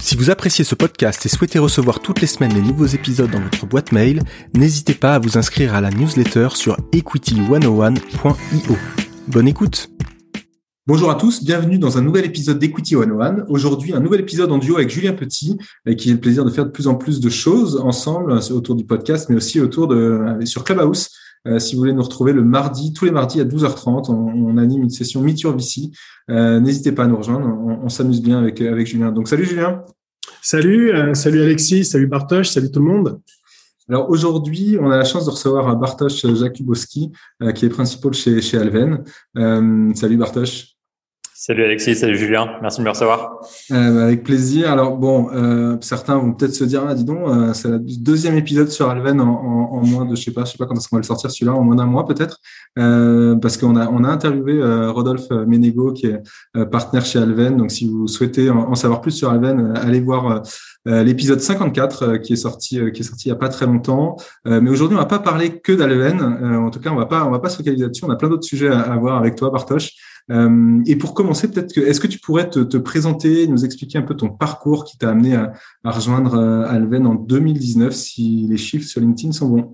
Si vous appréciez ce podcast et souhaitez recevoir toutes les semaines les nouveaux épisodes dans votre boîte mail, n'hésitez pas à vous inscrire à la newsletter sur equity101.io. Bonne écoute Bonjour à tous, bienvenue dans un nouvel épisode d'Equity 101. Aujourd'hui, un nouvel épisode en duo avec Julien Petit, avec qui j'ai le plaisir de faire de plus en plus de choses ensemble autour du podcast, mais aussi autour de sur Clubhouse. Euh, si vous voulez nous retrouver le mardi, tous les mardis à 12h30, on, anime une session Meet Your VC. Euh, n'hésitez pas à nous rejoindre, on, s'amuse bien avec, avec Julien. Donc salut Julien. Salut, euh, salut Alexis, salut Bartosz, salut tout le monde. Alors aujourd'hui, on a la chance de recevoir Bartosz Jakubowski, qui est principal chez, chez Alven. salut Bartosz. Salut Alexis, salut Julien, merci de me recevoir. Euh, bah, avec plaisir. Alors bon, euh, certains vont peut-être se dire, ah dis donc, euh, c'est le deuxième épisode sur Alven en, en, en, moins de, je sais pas, je sais pas quand est-ce qu'on va le sortir celui-là, en moins d'un mois peut-être, euh, parce qu'on a on a interviewé euh, Rodolphe Ménégo qui est partenaire chez Alven. Donc si vous souhaitez en, savoir plus sur Alven, allez voir l'épisode 54 qui est sorti qui est sorti il y a pas très longtemps. mais aujourd'hui, on va pas parler que d'Alven. en tout cas, on va pas on va pas se focaliser là-dessus. On a plein d'autres sujets à, à voir avec toi, Bartosz. Euh, et pour commencer, peut-être que est-ce que tu pourrais te, te, présenter, nous expliquer un peu ton parcours qui t'a amené à, à rejoindre euh, Alven en 2019, si les chiffres sur LinkedIn sont bons?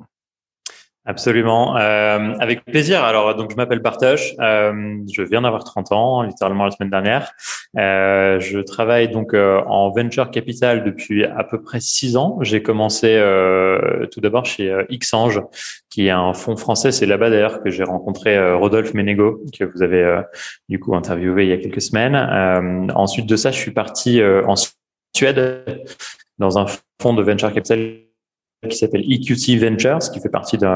Absolument, euh, avec plaisir. Alors, donc je m'appelle Bartosz, euh, je viens d'avoir 30 ans, littéralement la semaine dernière. Euh, je travaille donc euh, en venture capital depuis à peu près six ans. J'ai commencé euh, tout d'abord chez Xange, qui est un fonds français. C'est là-bas d'ailleurs que j'ai rencontré Rodolphe Ménégo, que vous avez du coup interviewé il y a quelques semaines. ensuite de ça, je suis parti en Suède dans un fonds de venture capital qui s'appelle EQT Ventures, qui fait partie d'une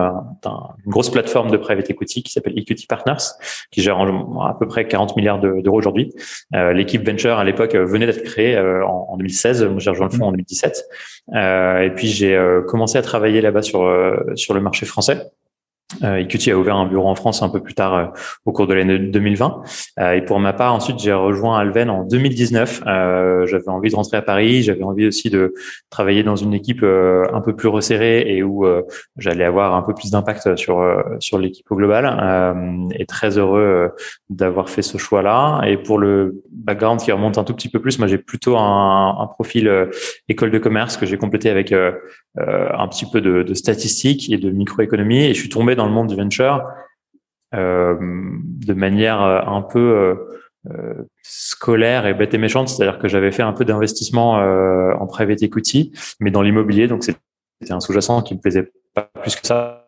grosse plateforme de private equity qui s'appelle EQT Partners, qui gère à peu près 40 milliards d'euros aujourd'hui. Euh, l'équipe Venture, à l'époque, venait d'être créée euh, en, 2016. Moi, j'ai rejoint le fonds en 2017. Euh, et puis, j'ai commencé à travailler là-bas sur, sur le marché français. Euh, EQT a ouvert un bureau en France un peu plus tard euh, au cours de l'année 2020. Euh, et pour ma part, ensuite, j'ai rejoint Alven en 2019. Euh, j'avais envie de rentrer à Paris. J'avais envie aussi de travailler dans une équipe un peu plus resserrée et où j'allais avoir un peu plus d'impact sur sur l'équipe au global. et très heureux d'avoir fait ce choix-là. Et pour le background qui remonte un tout petit peu plus, moi, j'ai plutôt un profil école de commerce que j'ai complété avec un petit peu de, de statistiques et de microéconomie. Et je suis tombé dans le monde du venture euh, de manière euh, un peu euh, scolaire et bête et méchante, c'est-à-dire que j'avais fait un peu d'investissement en private equity, mais dans l'immobilier, donc c'était un sous-jacent qui me plaisait pas plus que ça.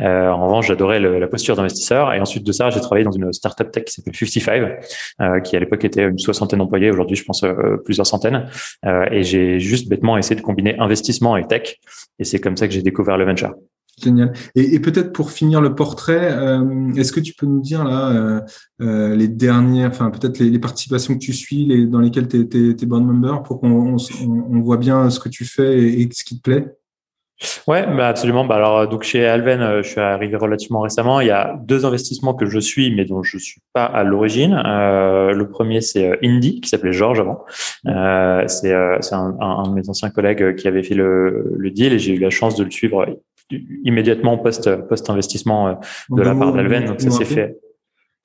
Euh, en revanche, j'adorais la posture d'investisseur. Et ensuite de ça, j'ai travaillé dans une startup tech qui s'appelle 55, euh, qui à l'époque était une soixantaine d'employés. Aujourd'hui, je pense plusieurs centaines. et j'ai juste bêtement essayé de combiner investissement et tech. Et c'est comme ça que j'ai découvert le venture. Génial. Et, et peut-être pour finir le portrait, euh, est-ce que tu peux nous dire là euh, euh, les dernières, enfin peut-être les, les, participations que tu suis, les, dans lesquelles tu es, board member, pour qu'on on, on, voit bien ce que tu fais et ce qui te plaît? Ouais, bah absolument. Bah alors donc chez Alven, euh, je suis arrivé relativement récemment. Il y a deux investissements que je suis, mais dont je suis pas à l'origine. Euh, le premier c'est euh, Indy, qui s'appelait Georges avant. Euh, c'est euh, un, un, de mes anciens collègues qui avait fait le, le deal et j'ai eu la chance de le suivre immédiatement post post investissement de la part d'Alven. Donc ça s'est fait.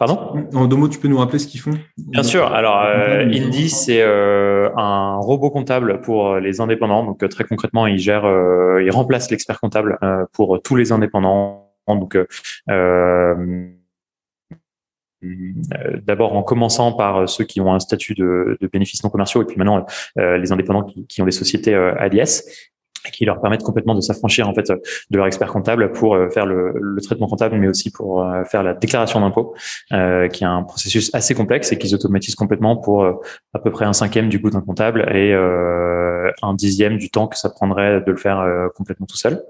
Pardon En deux mots, tu peux nous rappeler ce qu'ils font Bien sûr. Alors, euh, Indy, c'est euh, un robot comptable pour les indépendants. Donc, euh, très concrètement, il gère, euh, il remplace l'expert comptable euh, pour tous les indépendants. Donc, D'abord en commençant par ceux qui ont un statut de, de bénéfices non commerciaux et puis maintenant les indépendants qui, qui, ont des sociétés à l'IS qui leur permettent complètement de s'affranchir en fait de leur expert comptable pour euh, faire le, le traitement comptable, mais aussi pour euh, faire la déclaration d'impôt, euh, qui est un processus assez complexe et qu'ils automatisent complètement pour euh, à peu près un cinquième du coût d'un comptable et euh, un dixième du temps que ça prendrait de le faire complètement tout seul.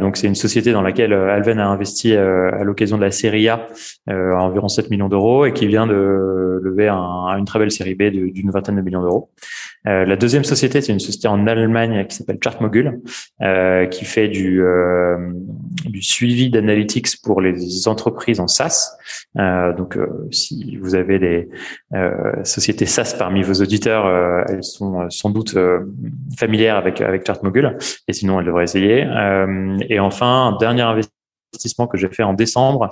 donc c'est une société dans laquelle Alven a investi à l'occasion de la série A à environ 7 millions d'euros et qui vient de lever un, une très belle série B d'une vingtaine de millions d'euros. La deuxième société, c'est une société en Allemagne qui s'appelle Chart Mogul, euh, qui fait du, euh, du suivi d'analytics pour les entreprises en SaaS. Euh, donc, euh, si vous avez des euh, sociétés SaaS parmi vos auditeurs, euh, elles sont sans doute familières avec avec ChartMogul, et sinon elles devraient essayer. et enfin, un dernier investissement que j'ai fait en décembre.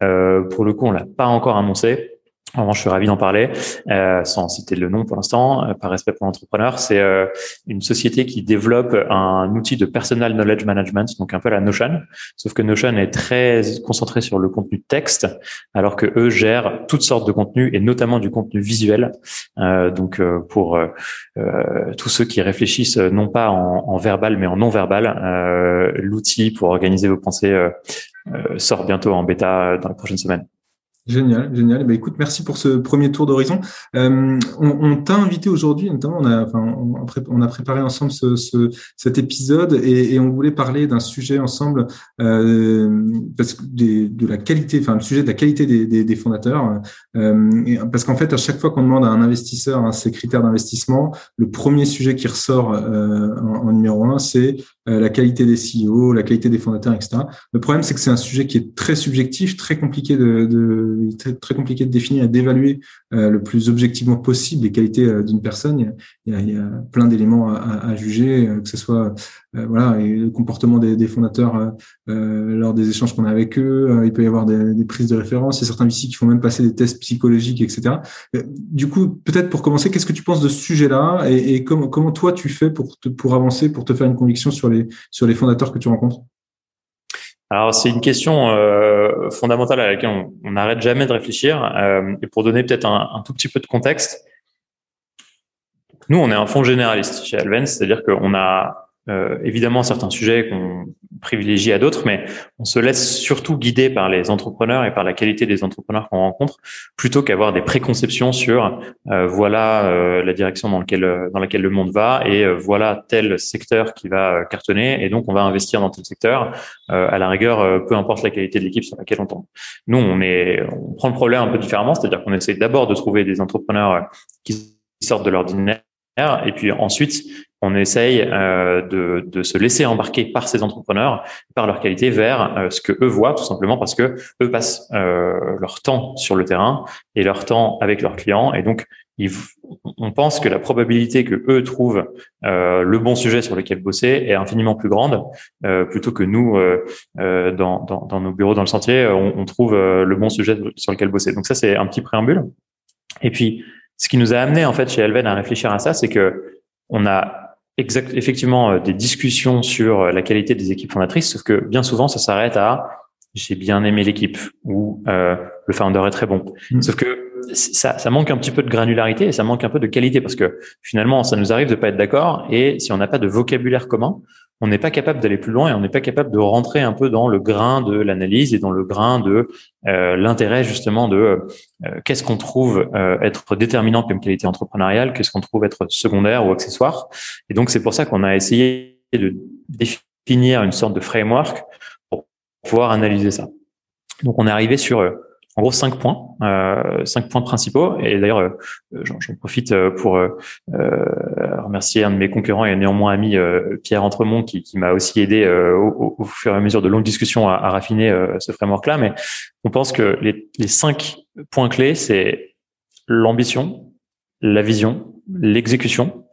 pour le coup, on l'a pas encore annoncé Vraiment, je suis ravi d'en parler, euh, sans citer le nom pour l'instant, euh, par respect pour l'entrepreneur. C'est euh, une société qui développe un outil de personal knowledge management, donc un peu la Notion. Sauf que Notion est très concentré sur le contenu texte, alors que eux gèrent toutes sortes de contenus et notamment du contenu visuel. Euh, donc pour tous ceux qui réfléchissent non pas en, en verbal mais en non verbal, l'outil pour organiser vos pensées sort bientôt en bêta dans les prochaines semaines. Génial, génial. Bah, écoute, merci pour ce premier tour d'horizon. Euh, on, on t'a invité aujourd'hui, notamment, on a, enfin, on, a préparé ensemble ce, ce, cet épisode et, et, on voulait parler d'un sujet ensemble euh, parce que des, de la qualité, enfin le sujet de la qualité des, des, des fondateurs. Euh, parce qu'en fait, à chaque fois qu'on demande à un investisseur hein, ses critères d'investissement, le premier sujet qui ressort euh, en, en, numéro un, c'est euh, la qualité des CEO, la qualité des fondateurs, etc. Le problème, c'est que c'est un sujet qui est très subjectif, très compliqué de, de très, très, compliqué de définir et d'évaluer euh, le plus objectivement possible les qualités euh, d'une personne. Il y, a, il y, a, plein d'éléments à, à, juger, que ce soit voilà et le comportement des, des fondateurs lors des échanges qu'on a avec eux. il peut y avoir des, des, prises de référence. Il y a certains VC qui font même passer des tests psychologiques, etc. du coup, peut-être pour commencer, qu'est-ce que tu penses de ce sujet-là et, et comment, comment toi tu fais pour te, pour avancer, pour te faire une conviction sur les sur les fondateurs que tu rencontres? Alors c'est une question euh, fondamentale à laquelle on n'arrête jamais de réfléchir. Euh, et pour donner peut-être un, tout petit peu de contexte, nous on est un fonds généraliste chez Alven, c'est-à-dire qu'on a euh, évidemment certains sujets qu'on privilégie à d'autres, mais on se laisse surtout guider par les entrepreneurs et par la qualité des entrepreneurs qu'on rencontre, plutôt qu'avoir des préconceptions sur euh, voilà euh, la direction dans, lequel, dans laquelle le monde va et euh, voilà tel secteur qui va cartonner et donc on va investir dans tel secteur. à la rigueur, peu importe la qualité de l'équipe sur laquelle on tombe. Nous, on est, on prend le problème un peu différemment, c'est-à-dire qu'on essaie d'abord de trouver des entrepreneurs qui sortent de l'ordinaire et puis ensuite on essaye euh, de, de, se laisser embarquer par ces entrepreneurs, par leur qualité, vers euh, ce que eux voient, tout simplement parce que eux passent euh, leur temps sur le terrain et leur temps avec leurs clients, et donc ils, on pense que la probabilité que eux trouvent le bon sujet sur lequel bosser est infiniment plus grande, plutôt que nous dans, dans, dans, nos bureaux dans le sentier, on, on trouve le bon sujet sur lequel bosser. Donc ça c'est un petit préambule. Et puis ce qui nous a amené en fait chez Elven à réfléchir à ça, c'est que on a exact, effectivement euh, des discussions sur euh, la qualité des équipes fondatrices, sauf que bien souvent, ça s'arrête à j'ai bien aimé l'équipe ou euh, le founder est très bon. Mm. Sauf que ça, ça, manque un petit peu de granularité et ça manque un peu de qualité parce que finalement, ça nous arrive de pas être d'accord et si on n'a pas de vocabulaire commun, on n'est pas capable d'aller plus loin et on n'est pas capable de rentrer un peu dans le grain de l'analyse et dans le grain de euh, l'intérêt justement de euh, qu'est-ce qu'on trouve euh, être déterminant comme qualité entrepreneuriale, qu'est-ce qu'on trouve être secondaire ou accessoire. Et donc c'est pour ça qu'on a essayé de définir une sorte de framework pour pouvoir analyser ça. Donc on est arrivé sur en gros cinq points, euh, cinq points principaux. Et d'ailleurs, euh, j'en profite euh, pour euh, remercier un de mes concurrents et néanmoins ami Pierre Entremont qui, m'a aussi aidé au, au, fur et à mesure de longues discussions à, à raffiner ce framework-là. Mais on pense que les, les cinq points clés, c'est l'ambition, la vision, l'exécution,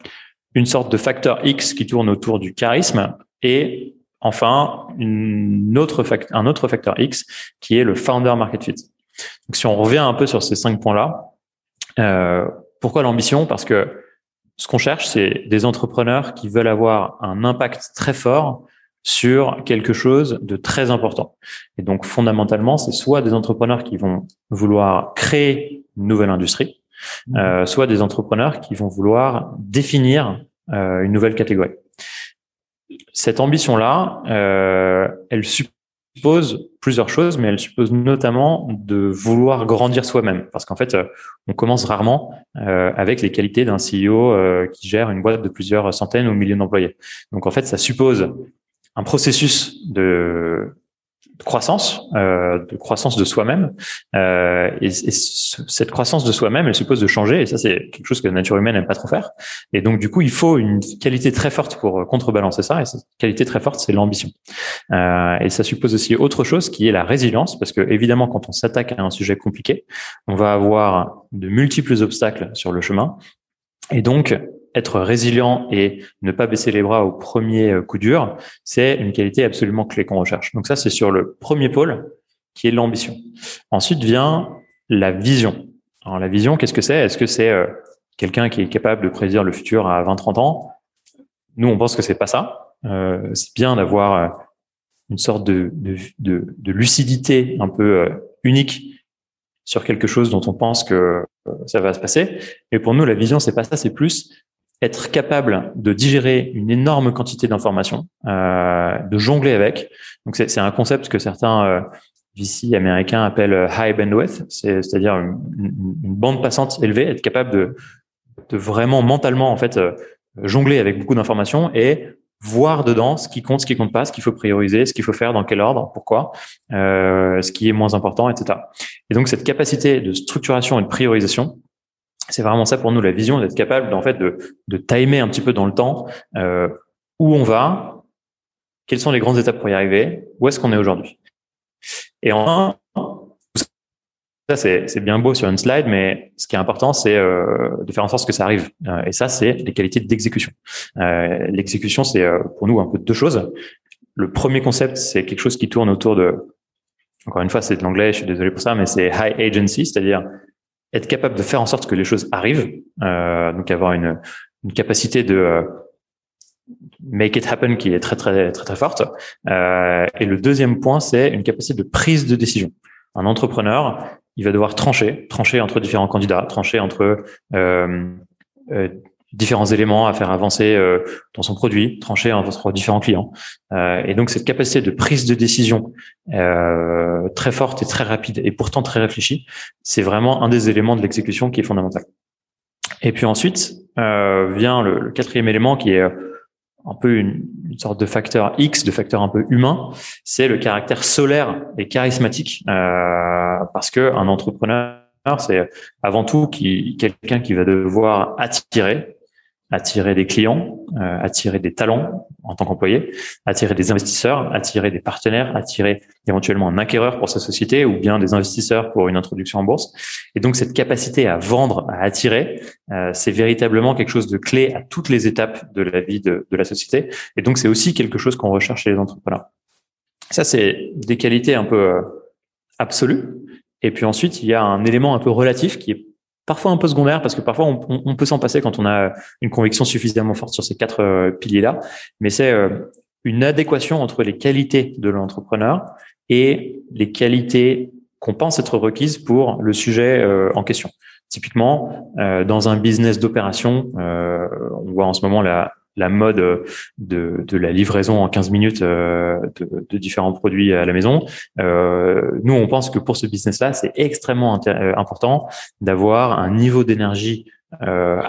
une sorte de facteur X qui tourne autour du charisme et enfin une autre un autre facteur X qui est le founder market fit. Donc, si on revient un peu sur ces cinq points-là, euh, pourquoi l'ambition? Parce que ce qu'on cherche, c'est des entrepreneurs qui veulent avoir un impact très fort sur quelque chose de très important. Et donc, fondamentalement, c'est soit des entrepreneurs qui vont vouloir créer une nouvelle industrie, mmh. euh, soit des entrepreneurs qui vont vouloir définir euh, une nouvelle catégorie. Cette ambition-là, euh, elle suppose suppose plusieurs choses, mais elle suppose notamment de vouloir grandir soi-même, parce qu'en fait, euh, on commence rarement euh, avec les qualités d'un CEO euh, qui gère une boîte de plusieurs centaines ou milliers d'employés. Donc en fait, ça suppose un processus de, croissance, euh, de croissance de soi-même. Euh, et, et cette croissance de soi-même, elle suppose de changer. Et ça, c'est quelque chose que la nature humaine n'aime pas trop faire. Et donc, du coup, il faut une qualité très forte pour contrebalancer ça. Et cette qualité très forte, c'est l'ambition. Euh, et ça suppose aussi autre chose qui est la résilience, parce que évidemment, quand on s'attaque à un sujet compliqué, on va avoir de multiples obstacles sur le chemin. Et donc, être résilient et ne pas baisser les bras au premier euh, coup dur, c'est une qualité absolument clé qu'on recherche. Donc ça, c'est sur le premier pôle qui est l'ambition. Ensuite vient la vision. Alors la vision, qu'est-ce que c'est? Est-ce que c'est euh, quelqu'un qui est capable de prédire le futur à 20-30 ans? Nous, on pense que c'est pas ça. Euh, c'est bien d'avoir euh, une sorte de, de, de, de, lucidité un peu unique sur quelque chose dont on pense que ça va se passer. Mais pour nous, la vision, c'est pas ça, c'est plus être capable de digérer une énorme quantité d'informations, euh, de jongler avec. Donc c'est un concept que certains euh, VC américains appellent euh, high bandwidth, c'est-à-dire une, bande passante élevée, être capable de, de vraiment mentalement en fait euh, jongler avec beaucoup d'informations et voir dedans ce qui compte, ce qui compte pas, ce qu'il faut prioriser, ce qu'il faut faire, dans quel ordre, pourquoi, euh, ce qui est moins important, etc. Et donc cette capacité de structuration et de priorisation, c'est vraiment ça pour nous la vision d'être capable en fait de, de timer un petit peu dans le temps euh, où on va, quelles sont les grandes étapes pour y arriver, où est-ce qu'on est aujourd'hui. Et enfin, ça c'est bien beau sur une slide, mais ce qui est important c'est euh, de faire en sorte que ça arrive. Euh, et ça c'est les qualités d'exécution. Euh, l'exécution c'est euh, pour nous un peu deux choses. Le premier concept c'est quelque chose qui tourne autour de, encore une fois c'est de l'anglais, je suis désolé pour ça, mais c'est high agency, c'est-à-dire être capable de faire en sorte que les choses arrivent, euh, donc avoir une, capacité de euh, make it happen qui est très très très très forte. Euh, et le deuxième point, c'est une capacité de prise de décision. Un entrepreneur, il va devoir trancher, trancher entre différents candidats, trancher entre euh, euh différents éléments à faire avancer euh, dans son produit, trancher entre différents clients. Euh, et donc cette capacité de prise de décision euh, très forte et très rapide et pourtant très réfléchie, c'est vraiment un des éléments de l'exécution qui est fondamental. Et puis ensuite vient le, quatrième élément qui est un peu une, sorte de facteur X, de facteur un peu humain, c'est le caractère solaire et charismatique, parce que un entrepreneur c'est avant tout quelqu'un qui va devoir attirer, attirer des clients, euh, attirer des talents en tant qu'employé, attirer des investisseurs, attirer des partenaires, attirer éventuellement un acquéreur pour sa société ou bien des investisseurs pour une introduction en bourse. Et donc cette capacité à vendre, à attirer, euh, c'est véritablement quelque chose de clé à toutes les étapes de la vie de, de la société. Et donc c'est aussi quelque chose qu'on recherche chez les entrepreneurs. Ça, c'est des qualités un peu euh, absolues. Et puis ensuite, il y a un élément un peu relatif qui est parfois un peu secondaire parce que parfois on, peut s'en passer quand on a une conviction suffisamment forte sur ces quatre euh, piliers-là, mais c'est euh, une adéquation entre les qualités de l'entrepreneur et les qualités qu'on pense être requises pour le sujet euh, en question. Typiquement, dans un business d'opération, on voit en ce moment la, la mode de, de la livraison en 15 minutes euh, de, différents produits à la maison. Euh, nous, on pense que pour ce business-là, c'est extrêmement euh, important d'avoir un niveau d'énergie euh,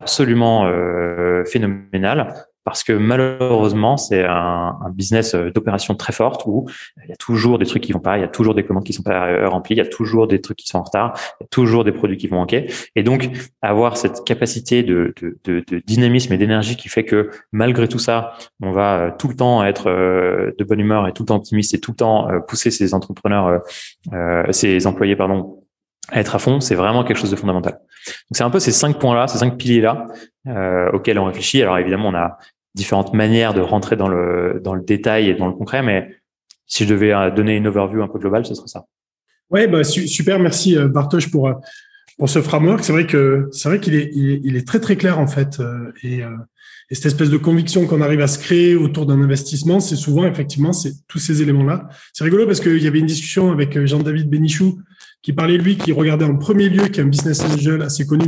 absolument euh, phénoménal parce que malheureusement, c'est un, un, business euh, d'opération très forte où il y a toujours des trucs qui vont pas, il y a toujours des commandes qui sont pas euh, remplies, il y a toujours des trucs qui sont en retard, il y a toujours des produits qui vont manquer. Et donc, avoir cette capacité de, de, de, de dynamisme et d'énergie qui fait que malgré tout ça, on va euh, tout le temps être de bonne humeur et tout le temps optimiste et tout le temps pousser ses entrepreneurs, euh, ses employés, pardon, être à fond, c'est vraiment quelque chose de fondamental. Donc c'est un peu ces cinq points-là, ces cinq piliers-là euh, auxquels on réfléchit. Alors évidemment, on a différentes manières de rentrer dans le dans le détail et dans le concret, mais si je devais euh, donner une overview un peu globale, ce serait ça. Ouais, bah, super, merci euh, Bartosz pour euh, pour ce framework. C'est vrai que c'est vrai qu'il est, il est, très très clair en fait et, et cette espèce de conviction qu'on arrive à se créer autour d'un investissement, c'est souvent effectivement c'est tous ces éléments-là. C'est rigolo parce qu'il y avait une discussion avec Jean-David Bénichou qui parlait lui, qui regardait en premier lieu, qui est un business angel assez connu,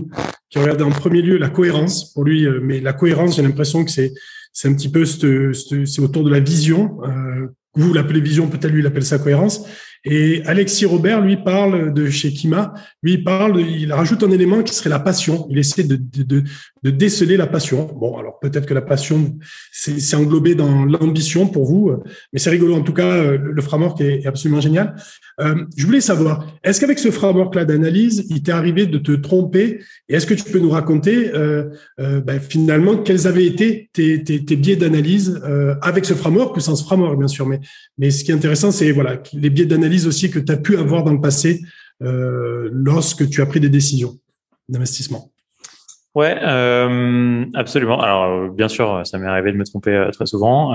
qui regardait en premier lieu la cohérence pour lui. Euh, mais la cohérence, j'ai l'impression que c'est c'est un petit peu c'est autour de la vision. Euh, vous l'appelez vision, peut-être lui il appelle ça cohérence. Et Alexis Robert, lui, parle de chez Kima, lui, il parle, il rajoute un élément qui serait la passion. Il essaie de, de, de déceler la passion. Bon, alors peut-être que la passion, c'est englobé dans l'ambition pour vous, mais c'est rigolo. En tout cas, le framework est, absolument génial. Euh, je voulais savoir, est-ce qu'avec ce framework-là d'analyse, il t'est arrivé de te tromper? Et est-ce que tu peux nous raconter euh, euh, ben, finalement quels avaient été tes, tes, tes biais d'analyse euh, avec ce framework ou sans ce framework, bien sûr? Mais, mais ce qui est intéressant, c'est voilà les biais d'analyse aussi que tu as pu avoir dans le passé euh, lorsque tu as pris des décisions d'investissement. Ouais, euh, absolument. Alors, bien sûr, ça m'est arrivé de me tromper euh, très souvent.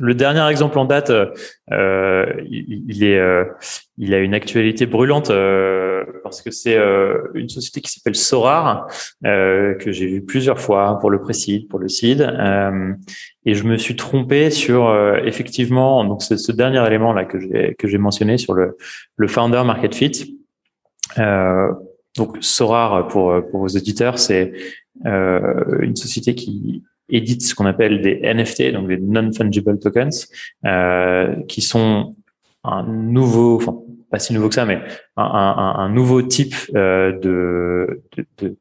Le dernier exemple en date, il, est, il a une actualité brûlante parce que c'est euh, une société qui s'appelle Sorar que j'ai vu plusieurs fois pour le précide, pour le CID, et je me suis trompé sur effectivement donc c'est ce dernier élément là que j'ai que j'ai mentionné sur le le founder market fit. donc Sorar pour pour vos auditeurs, c'est une société qui édite ce qu'on appelle des NFT, donc des non-fungible tokens, euh, qui sont un nouveau, pas si nouveau que ça, mais un, nouveau type euh, de,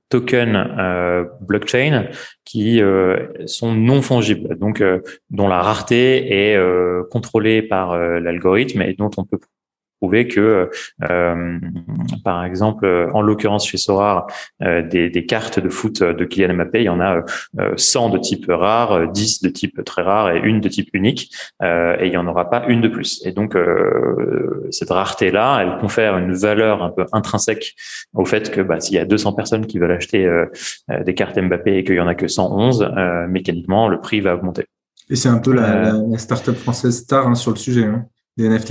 token euh, blockchain qui euh, sont non fongibles, donc euh, dont la rareté est euh, contrôlée par l'algorithme et dont on peut prouver que, euh, par exemple, en l'occurrence chez Sorar, euh, des, des, cartes de foot de Kylian Mbappé, il y en a 100 euh, de type rare, 10 de type très rare et une de type unique, et il n'y en aura pas une de plus. Et donc, cette rareté-là, elle confère une valeur un peu intrinsèque au fait que bah, s'il y a 200 personnes qui veulent acheter des cartes Mbappé et qu'il y en a que 111, mécaniquement, le prix va augmenter. Et c'est un peu la, la, start-up française star hein, sur le sujet. Hein.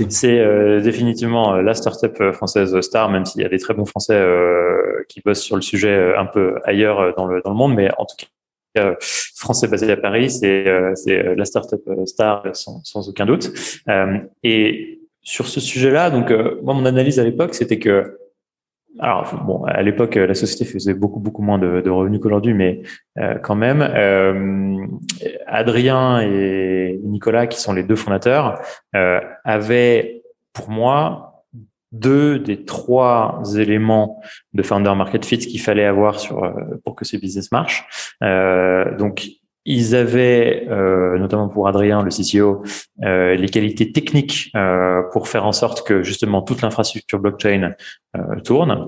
C'est euh, définitivement euh, la startup euh, française star, même s'il y a des très bons Français euh, qui bossent sur le sujet un peu ailleurs dans le, dans le monde, mais en tout cas, français basé à Paris, c'est c'est la startup star sans, sans aucun doute. et sur ce sujet-là, donc moi mon analyse à l'époque, c'était que alors bon, à l'époque, la société faisait beaucoup beaucoup moins de, revenus qu'aujourd'hui, mais euh, quand même, euh, Adrien et Nicolas, qui sont les deux fondateurs, euh, avaient pour moi deux des trois éléments de founder market fit qu'il fallait avoir sur euh, pour que ces business marchent. donc ils avaient, euh, notamment pour Adrien, le CCO, euh, les qualités techniques euh, pour faire en sorte que justement toute l'infrastructure blockchain tourne.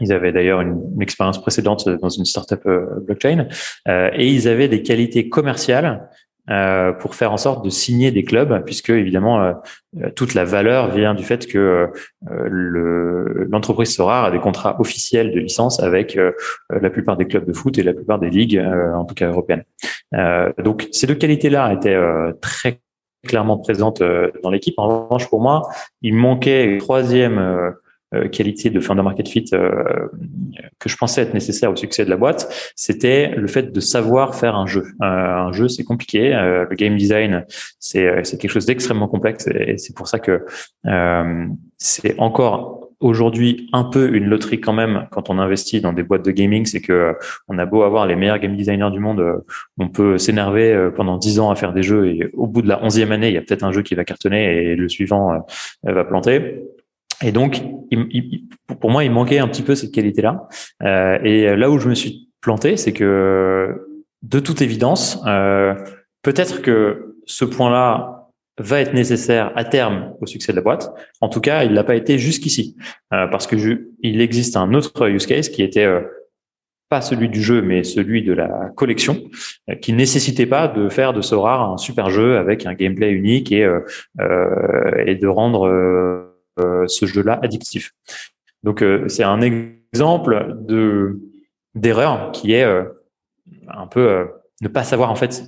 Ils avaient d'ailleurs une, expérience précédente dans une startup blockchain et ils avaient des qualités commerciales euh, pour faire en sorte de signer des clubs, puisque évidemment euh, toute la valeur vient du fait que euh, l'entreprise Sora a des contrats officiels de licence avec la plupart des clubs de foot et la plupart des ligues, en tout cas européennes. donc ces deux qualités-là étaient très clairement présentes dans l'équipe. En revanche, pour moi, il manquait une troisième euh, qualité de founder market fit euh, que je pensais être nécessaire au succès de la boîte, c'était le fait de savoir faire un jeu. Euh, un jeu, c'est compliqué. le game design, c'est c'est quelque chose d'extrêmement complexe et c'est pour ça que c'est encore aujourd'hui un peu une loterie quand même quand on investit dans des boîtes de gaming, c'est que on a beau avoir les meilleurs game designers du monde, on peut s'énerver pendant dix ans à faire des jeux et au bout de la onzième année, il y a peut-être un jeu qui va cartonner et le suivant va planter. Et donc, pour moi, il manquait un petit peu cette qualité-là. Euh, et là où je me suis planté, c'est que, de toute évidence, euh, peut-être que ce point-là va être nécessaire à terme au succès de la boîte. En tout cas, il l'a pas été jusqu'ici, euh, parce que je, il existe un autre use case qui était euh, pas celui du jeu, mais celui de la collection, euh, qui nécessitait pas de faire de Sora un super jeu avec un gameplay unique et, et de rendre euh, ce jeu-là addictif. Donc euh, c'est un exemple de d'erreur qui est euh, un peu ne pas savoir en fait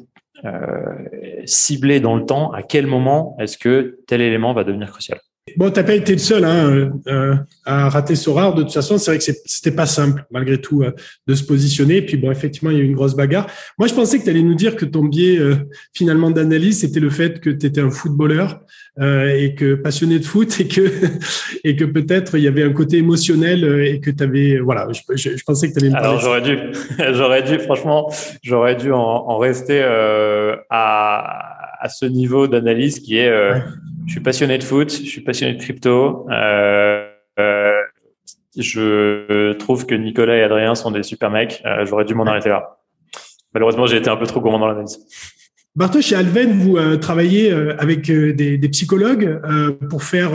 cibler dans le temps à quel moment est-ce que tel élément va devenir crucial. Bon, t'as pas été le seul hein, euh, à rater Sorare. De toute façon, c'est vrai que c'était pas simple, malgré tout, euh, de se positionner. Et puis, bon, effectivement, il y a eu une grosse bagarre. Moi, je pensais que tu allais nous dire que ton biais, euh, finalement, d'analyse, c'était le fait que tu étais un footballeur et que passionné de foot et que et que peut-être il y avait un côté émotionnel et que tu avais, voilà, je, je, pensais que tu allais. Me Alors, j'aurais dû, j'aurais dû, franchement, j'aurais dû en, en rester à à ce niveau d'analyse qui est je suis passionné de foot, je suis passionné de crypto. je trouve que Nicolas et Adrien sont des super mecs. J'aurais dû m'en arrêter là. Malheureusement, j'ai été un peu trop gourmand dans l'analyse. Bartosz, chez Alven, vous euh, travaillez euh, avec euh, des, psychologues pour faire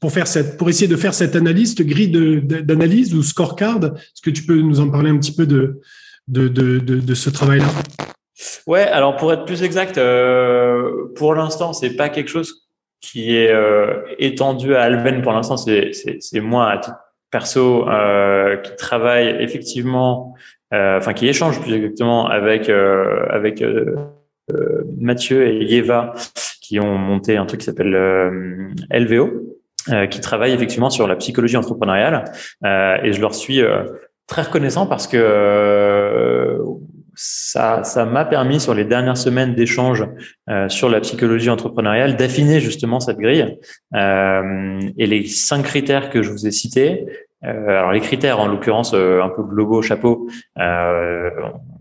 pour faire cette pour essayer de faire cette analyse, cette grille d'analyse ou scorecard. Est-ce que tu peux nous en parler un petit peu de de, de, de, ce travail-là? Ouais, alors pour être plus exact, pour l'instant, c'est pas quelque chose qui est étendu à Alven. Pour l'instant, c'est c'est moi à titre perso qui travaille effectivement, enfin qui échange plus exactement avec avec euh, Mathieu et Yeva qui ont monté un truc qui s'appelle euh, LVO, euh, qui travaille effectivement sur la psychologie entrepreneuriale. et je leur suis très reconnaissant parce que ça, ça m'a permis sur les dernières semaines d'échange sur la psychologie entrepreneuriale d'affiner justement cette grille. Euh, et les cinq critères que je vous ai cités, euh, alors les critères, en l'occurrence, euh, un peu globaux, chapeau, euh,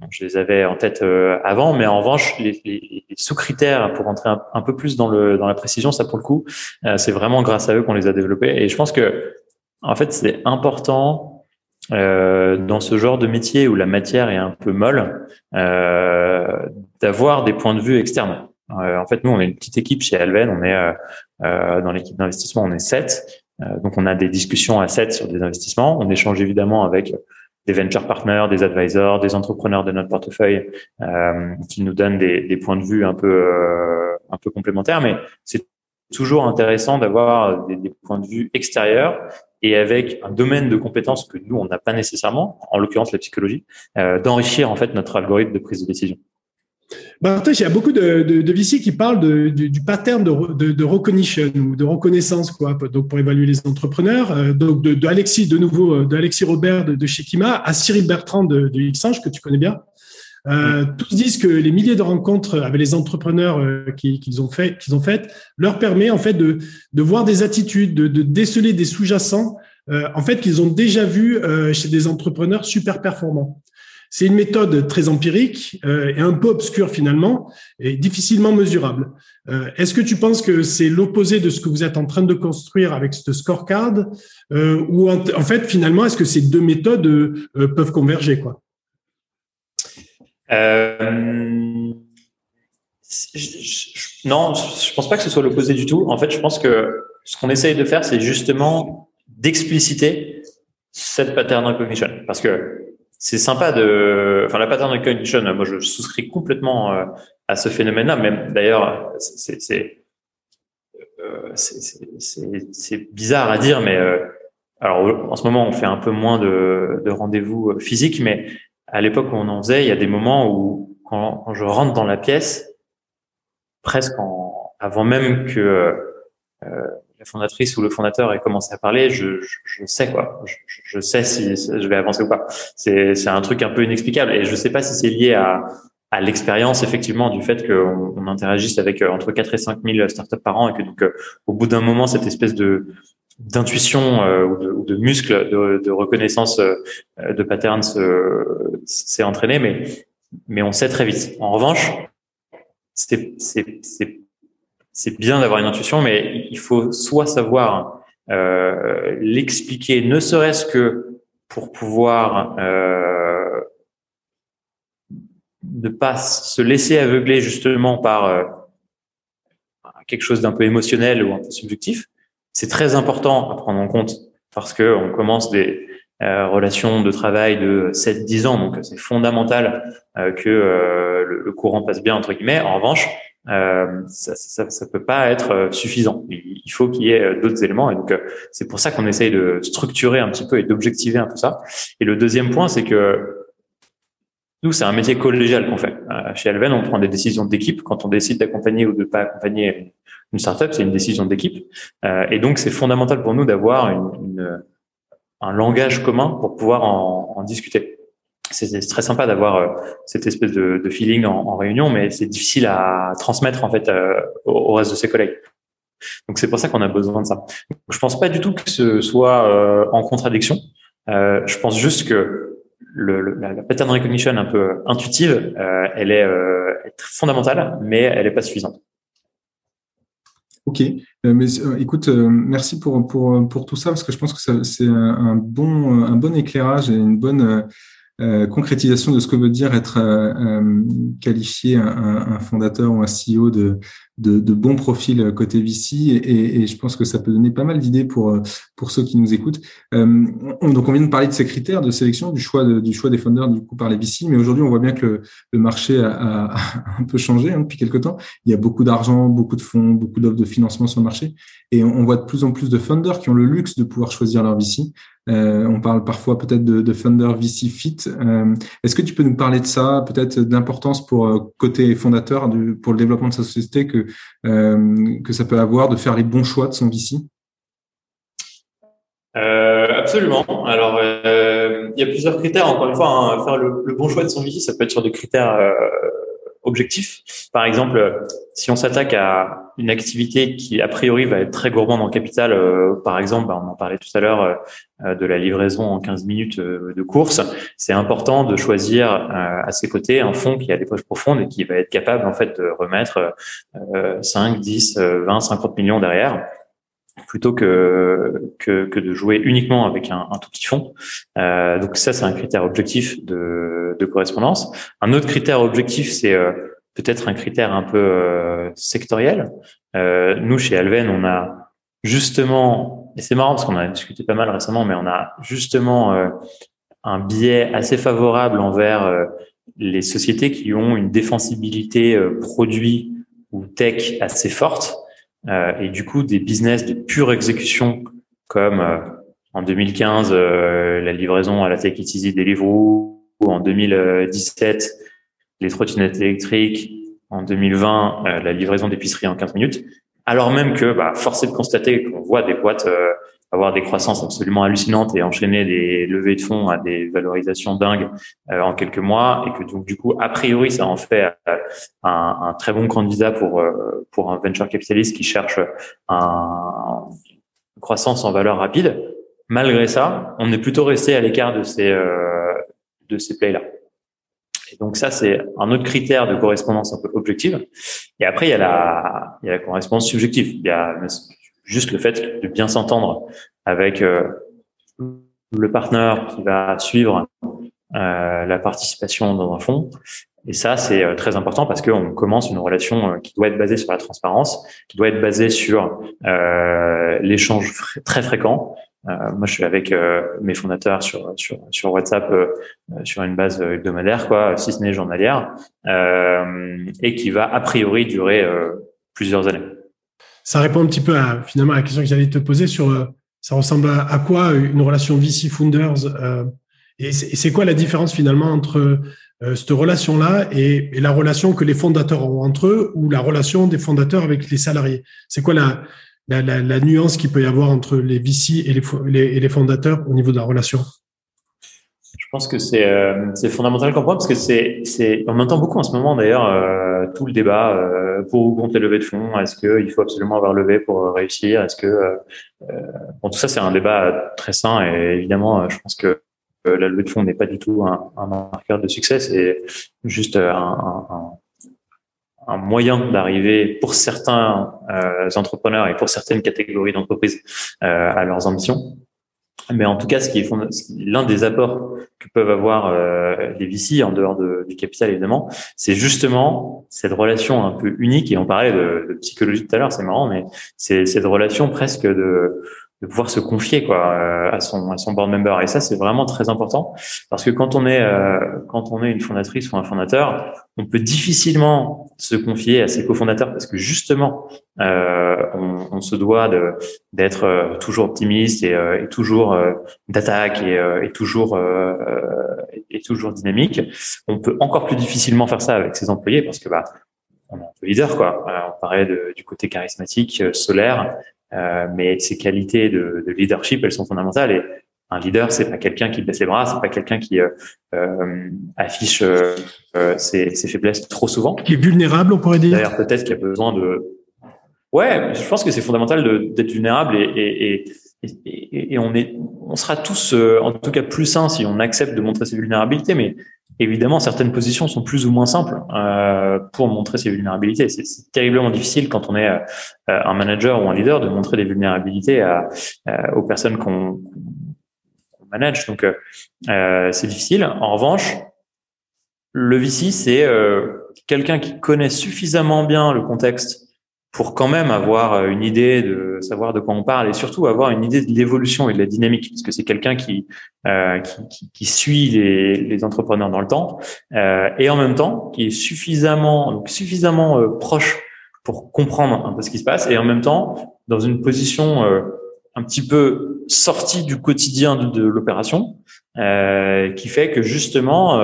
je les avais en tête avant, mais en revanche, les, les, sous-critères, pour rentrer un, peu plus dans, le, dans la précision, ça pour le coup, c'est vraiment grâce à eux qu'on les a développés. Et je pense que, en fait, c'est important dans ce genre de métier où la matière est un peu molle, d'avoir des points de vue externes. en fait, nous, on est une petite équipe chez Alven, on est dans l'équipe d'investissement, on est sept. Euh, donc, on a des discussions à 7 sur des investissements. On échange évidemment avec des venture partners, des advisors, des entrepreneurs de notre portefeuille euh, qui nous donnent des, des, points de vue un peu euh, un peu complémentaires. Mais c'est toujours intéressant d'avoir des, des, points de vue extérieurs et avec un domaine de compétences que nous on n'a pas nécessairement, en l'occurrence la psychologie, euh, d'enrichir en fait notre algorithme de prise de décision. Bartosz, il y a beaucoup de, VC qui parlent du, pattern de, recognition ou de reconnaissance. Donc, pour évaluer les entrepreneurs. Euh, donc, de, Alexis, de nouveau, euh, de Alexis Robert de, chez Kima à Cyril Bertrand de, de Xange, que tu connais bien. Euh, tous disent que les milliers de rencontres avec les entrepreneurs euh, qu'ils ont fait, qu'ils ont faites, leur permet en fait de, de voir des attitudes, de, de déceler des sous-jacents, euh, en fait qu'ils ont déjà vu chez des entrepreneurs super performants. C'est une méthode très empirique euh, et un peu obscure finalement et difficilement mesurable. Euh, est-ce que tu penses que c'est l'opposé de ce que vous êtes en train de construire avec ce scorecard euh, ou en, fait finalement est-ce que ces deux méthodes peuvent converger quoi? Non, je pense pas que ce soit l'opposé du tout. En fait, je pense que ce qu'on essaye de faire, c'est justement d'expliciter cette pattern recognition parce que c'est sympa de, enfin la pattern recognition. Moi, je souscris complètement euh, à ce phénomène-là. Même d'ailleurs, c'est c'est euh, c'est bizarre à dire, mais euh, alors en ce moment, on fait un peu moins de, de rendez-vous physiques, mais à l'époque où on en faisait, il y a des moments où quand, je rentre dans la pièce, presque en, avant même que euh, la fondatrice ou le fondateur ait commencé à parler, je, je, je sais quoi. Je, je, sais si je vais avancer ou pas. C'est, c'est un truc un peu inexplicable et je sais pas si c'est lié à, à l'expérience effectivement du fait qu'on on interagisse avec euh, entre 4 et 5 000 startups par an et que donc euh, au bout d'un moment cette espèce de d'intuition euh, ou, de, ou, de, muscle de, de reconnaissance de patterns s'est entraîné mais mais on sait très vite. En revanche, c'est c'est c'est c'est bien d'avoir une intuition, mais il faut soit savoir euh, l'expliquer, ne serait-ce que pour pouvoir euh, ne pas se laisser aveugler justement par euh, quelque chose d'un peu émotionnel ou un peu subjectif. C'est très important à prendre en compte parce que on commence des euh, relations de travail de 7-10 ans, donc c'est fondamental euh, que euh, le, courant passe bien entre guillemets. En revanche, euh, ça, ça, ça, peut pas être euh, suffisant. Il faut qu'il y ait euh, d'autres éléments. Et donc, c'est pour ça qu'on essaye de structurer un petit peu et d'objectiver un peu ça. Et le deuxième point, c'est que nous, c'est un métier collégial qu'on fait. chez Alven, on prend des décisions d'équipe. Quand on décide d'accompagner ou de pas accompagner une startup, c'est une décision d'équipe. et donc, c'est fondamental pour nous d'avoir une, une, un langage commun pour pouvoir en, en discuter c'est très sympa d'avoir euh, cette espèce de, de feeling en, en, réunion, mais c'est difficile à transmettre en fait euh, au, reste de ses collègues. Donc c'est pour ça qu'on a besoin de ça. Je pense pas du tout que ce soit euh, en contradiction. je pense juste que le, la, pattern recognition un peu intuitive, elle est, fondamentale, mais elle n'est pas suffisante. Ok, mais écoute, merci pour, pour, pour tout ça parce que je pense que c'est un, bon un bon éclairage et une bonne euh, concrétisation de ce que veut dire être euh, euh, qualifié un, un, fondateur ou un CEO de, de, de bons profils côté VC et, je pense que ça peut donner pas mal d'idées pour pour ceux qui nous écoutent. donc on vient de parler de ces critères de sélection du choix du choix des founders du coup par les VC, mais aujourd'hui on voit bien que le, marché a, un peu changé hein, depuis quelques temps. Il y a beaucoup d'argent, beaucoup de fonds, beaucoup d'offres de financement sur le marché et on, on voit de plus en plus de founders qui ont le luxe de pouvoir choisir leur VC. Euh, on parle parfois peut-être de, de Thunder VC Fit. Euh, est-ce que tu peux nous parler de ça, peut-être de l'importance pour euh, côté fondateur du, pour le développement de sa société que que ça peut avoir de faire les bons choix de son VC Absolument. Alors il y a plusieurs critères. Encore une fois, hein, faire le, le, bon choix de son VC, ça peut être sur des critères objectif. Par exemple, si on s'attaque à une activité qui a priori va être très gourmande en capital, euh, par exemple, bah, on en parlait tout à l'heure euh, de la livraison en 15 minutes euh, de course, c'est important de choisir à ses côtés un fonds qui a des poches profondes et qui va être capable en fait de remettre 5, 10, 20, 50 millions derrière plutôt que, que, que, de jouer uniquement avec un, un tout petit fonds. Euh, donc ça, c'est un critère objectif de, de, correspondance. Un autre critère objectif, c'est euh, peut-être un critère un peu euh, sectoriel. Euh, nous, chez Alven, on a justement, et c'est marrant parce qu'on a discuté pas mal récemment, mais on a justement euh, un biais assez favorable envers les sociétés qui ont une défensibilité produit ou tech assez forte. Euh, et du coup des business de pure exécution comme euh, en 2015 euh, la livraison à la Take It Easy Deliveroo ou en 2017 les trottinettes électriques en 2020 la livraison d'épicerie en 15 minutes. Alors même que bah, force est de constater qu'on voit des boîtes avoir des croissances absolument hallucinantes et enchaîner des levées de fonds à des valorisations dingues euh, en quelques mois et que donc du coup a priori ça en fait euh, un, très bon candidat pour euh, pour un venture capitaliste qui cherche un, une croissance en valeur rapide. Malgré ça, on est plutôt resté à l'écart de ces de ces plays là. Et donc ça, c'est un autre critère de correspondance un peu objective. Et après, il y a la, il y a la correspondance subjective. Il y a juste le fait de bien s'entendre avec euh, le partenaire qui va suivre euh, la participation dans un fonds. Et ça, c'est euh, très important parce qu'on commence une relation qui doit être basée sur la transparence, qui doit être basée sur l'échange très fréquent. moi, je suis avec mes fondateurs sur sur, sur WhatsApp sur une base hebdomadaire, quoi, si ce n'est journalière, et qui va a priori durer plusieurs années ça répond un petit peu à finalement à la question que j'allais te poser sur euh, ça ressemble à, quoi une relation VC founders euh, et c'est quoi la différence finalement entre euh, cette relation-là et, la relation que les fondateurs ont entre eux ou la relation des fondateurs avec les salariés? C'est quoi la, la, la, nuance qu'il peut y avoir entre les VC et les, et les fondateurs au niveau de la relation? Pense que c'est euh, fondamental de comprendre parce que c'est on entend beaucoup en ce moment d'ailleurs euh, tout le débat euh, pour ou contre les levées de fonds. Est-ce qu'il faut absolument avoir levé pour réussir? Est-ce que bon tout ça c'est un débat très sain et évidemment je pense que la levée de fonds n'est pas du tout un, marqueur de succès. C'est juste un, un moyen d'arriver pour certains entrepreneurs et pour certaines catégories d'entreprises à leurs ambitions. Mais en tout cas, ce qui est l'un des apports que peuvent avoir euh, les VC en dehors de, du capital évidemment, c'est justement cette relation un peu unique. Et on parlait de, de psychologie tout à l'heure, c'est marrant, mais c'est cette relation presque de de pouvoir se confier quoi euh, à son à son board member. Et ça c'est vraiment très important parce que quand on est euh, quand on est une fondatrice ou un fondateur on peut difficilement se confier à ses cofondateurs parce que justement euh, on, on, se doit de d'être euh, toujours optimiste et, et toujours d'attaque et, et, toujours et toujours dynamique. On peut encore plus difficilement faire ça avec ses employés parce que bah on est un peu leader quoi. On parlait de, du côté charismatique solaire euh, mais ces qualités de, de, leadership, elles sont fondamentales. Et un leader, c'est pas quelqu'un qui baisse les bras, c'est pas quelqu'un qui euh, euh affiche ses, ses, faiblesses trop souvent. Qui est vulnérable, on pourrait dire. D'ailleurs, peut-être qu'il y a besoin de. Ouais, je pense que c'est fondamental d'être vulnérable et, et, et, et, on est, on sera tous, euh, en tout cas, plus sains si on accepte de montrer ses vulnérabilités. Mais évidemment, certaines positions sont plus ou moins simples euh, pour montrer ses vulnérabilités. C'est terriblement difficile quand on est euh, un manager ou un leader de montrer des vulnérabilités à, aux personnes qu'on manage. Donc, c'est difficile. En revanche, le VC, c'est quelqu'un qui connaît suffisamment bien le contexte pour quand même avoir euh, une idée de savoir de quoi on parle et surtout avoir une idée de l'évolution et de la dynamique, parce que c'est quelqu'un qui, euh, qui, qui, suit les, les, entrepreneurs dans le temps euh, et en même temps qui est suffisamment suffisamment euh, proche pour comprendre un peu ce qui se passe et en même temps dans une position euh, un petit peu sortie du quotidien de, de l'opération, qui fait que justement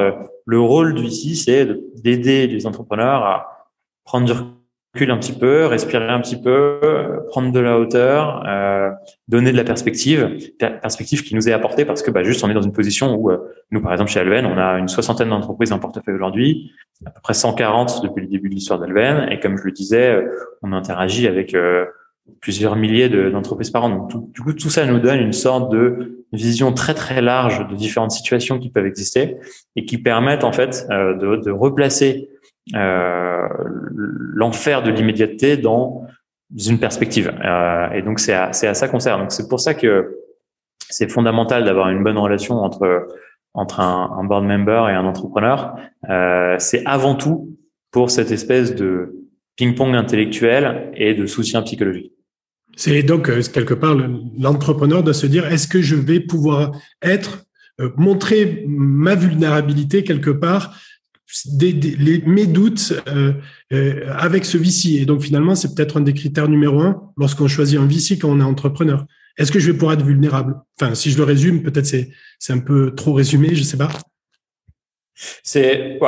le rôle du VC c'est d'aider les entrepreneurs à prendre du reculer un petit peu, respirer un petit peu, prendre de la hauteur, euh, donner de la perspective, perspective qui nous est apportée parce que bah, juste on est dans une position où euh, nous par exemple chez Alven, on a une soixantaine d'entreprises en portefeuille aujourd'hui, à peu près 140 depuis le début de l'histoire d'Alven et comme je le disais, euh, on interagit avec euh, plusieurs milliers d'entreprises par an. Donc du coup tout ça nous donne une sorte de vision très très large de différentes situations qui peuvent exister et qui permettent en fait de, de replacer euh, l'enfer de l'immédiateté dans une perspective. Euh, et donc c'est à, à ça qu'on sert. Donc c'est pour ça que c'est fondamental d'avoir une bonne relation entre entre un, un board member et un entrepreneur. Euh, c'est avant tout pour cette espèce de ping-pong intellectuel et de soutien psychologique. C'est donc euh, quelque part l'entrepreneur doit se dire est-ce que je vais pouvoir être montrer ma vulnérabilité quelque part mes doutes euh, euh, avec ce VC. Et donc finalement, c'est peut-être un des critères numéro un lorsqu'on choisit un VC quand on est entrepreneur. Est-ce que je vais pouvoir être vulnérable? Enfin, si je le résume, peut-être c'est c'est un peu trop résumé, je sais pas. C'est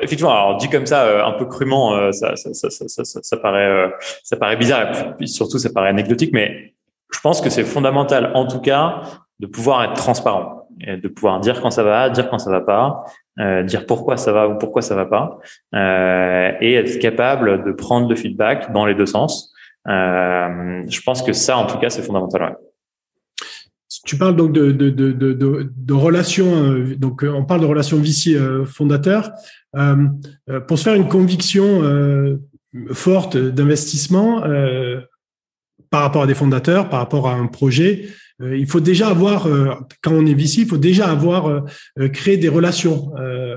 effectivement, alors dit comme ça, euh, un peu crûment, euh, ça, ça, ça, ça, ça paraît, ça paraît bizarre, et surtout ça paraît anecdotique, mais je pense que c'est fondamental, en tout cas, de pouvoir être transparent, et de pouvoir dire quand ça va, dire quand ça va pas, euh, dire pourquoi ça va ou pourquoi ça va pas, euh, et être capable de prendre le feedback dans les deux sens. Euh, je pense que ça, en tout cas, c'est fondamental. Tu parles donc de, de, de, de, de relations, euh, donc euh, on parle de relations VC fondateurs. pour se faire une conviction forte d'investissement par rapport à des fondateurs, par rapport à un projet, euh, il faut déjà avoir, euh, quand on est VC, il faut déjà avoir euh, créé des relations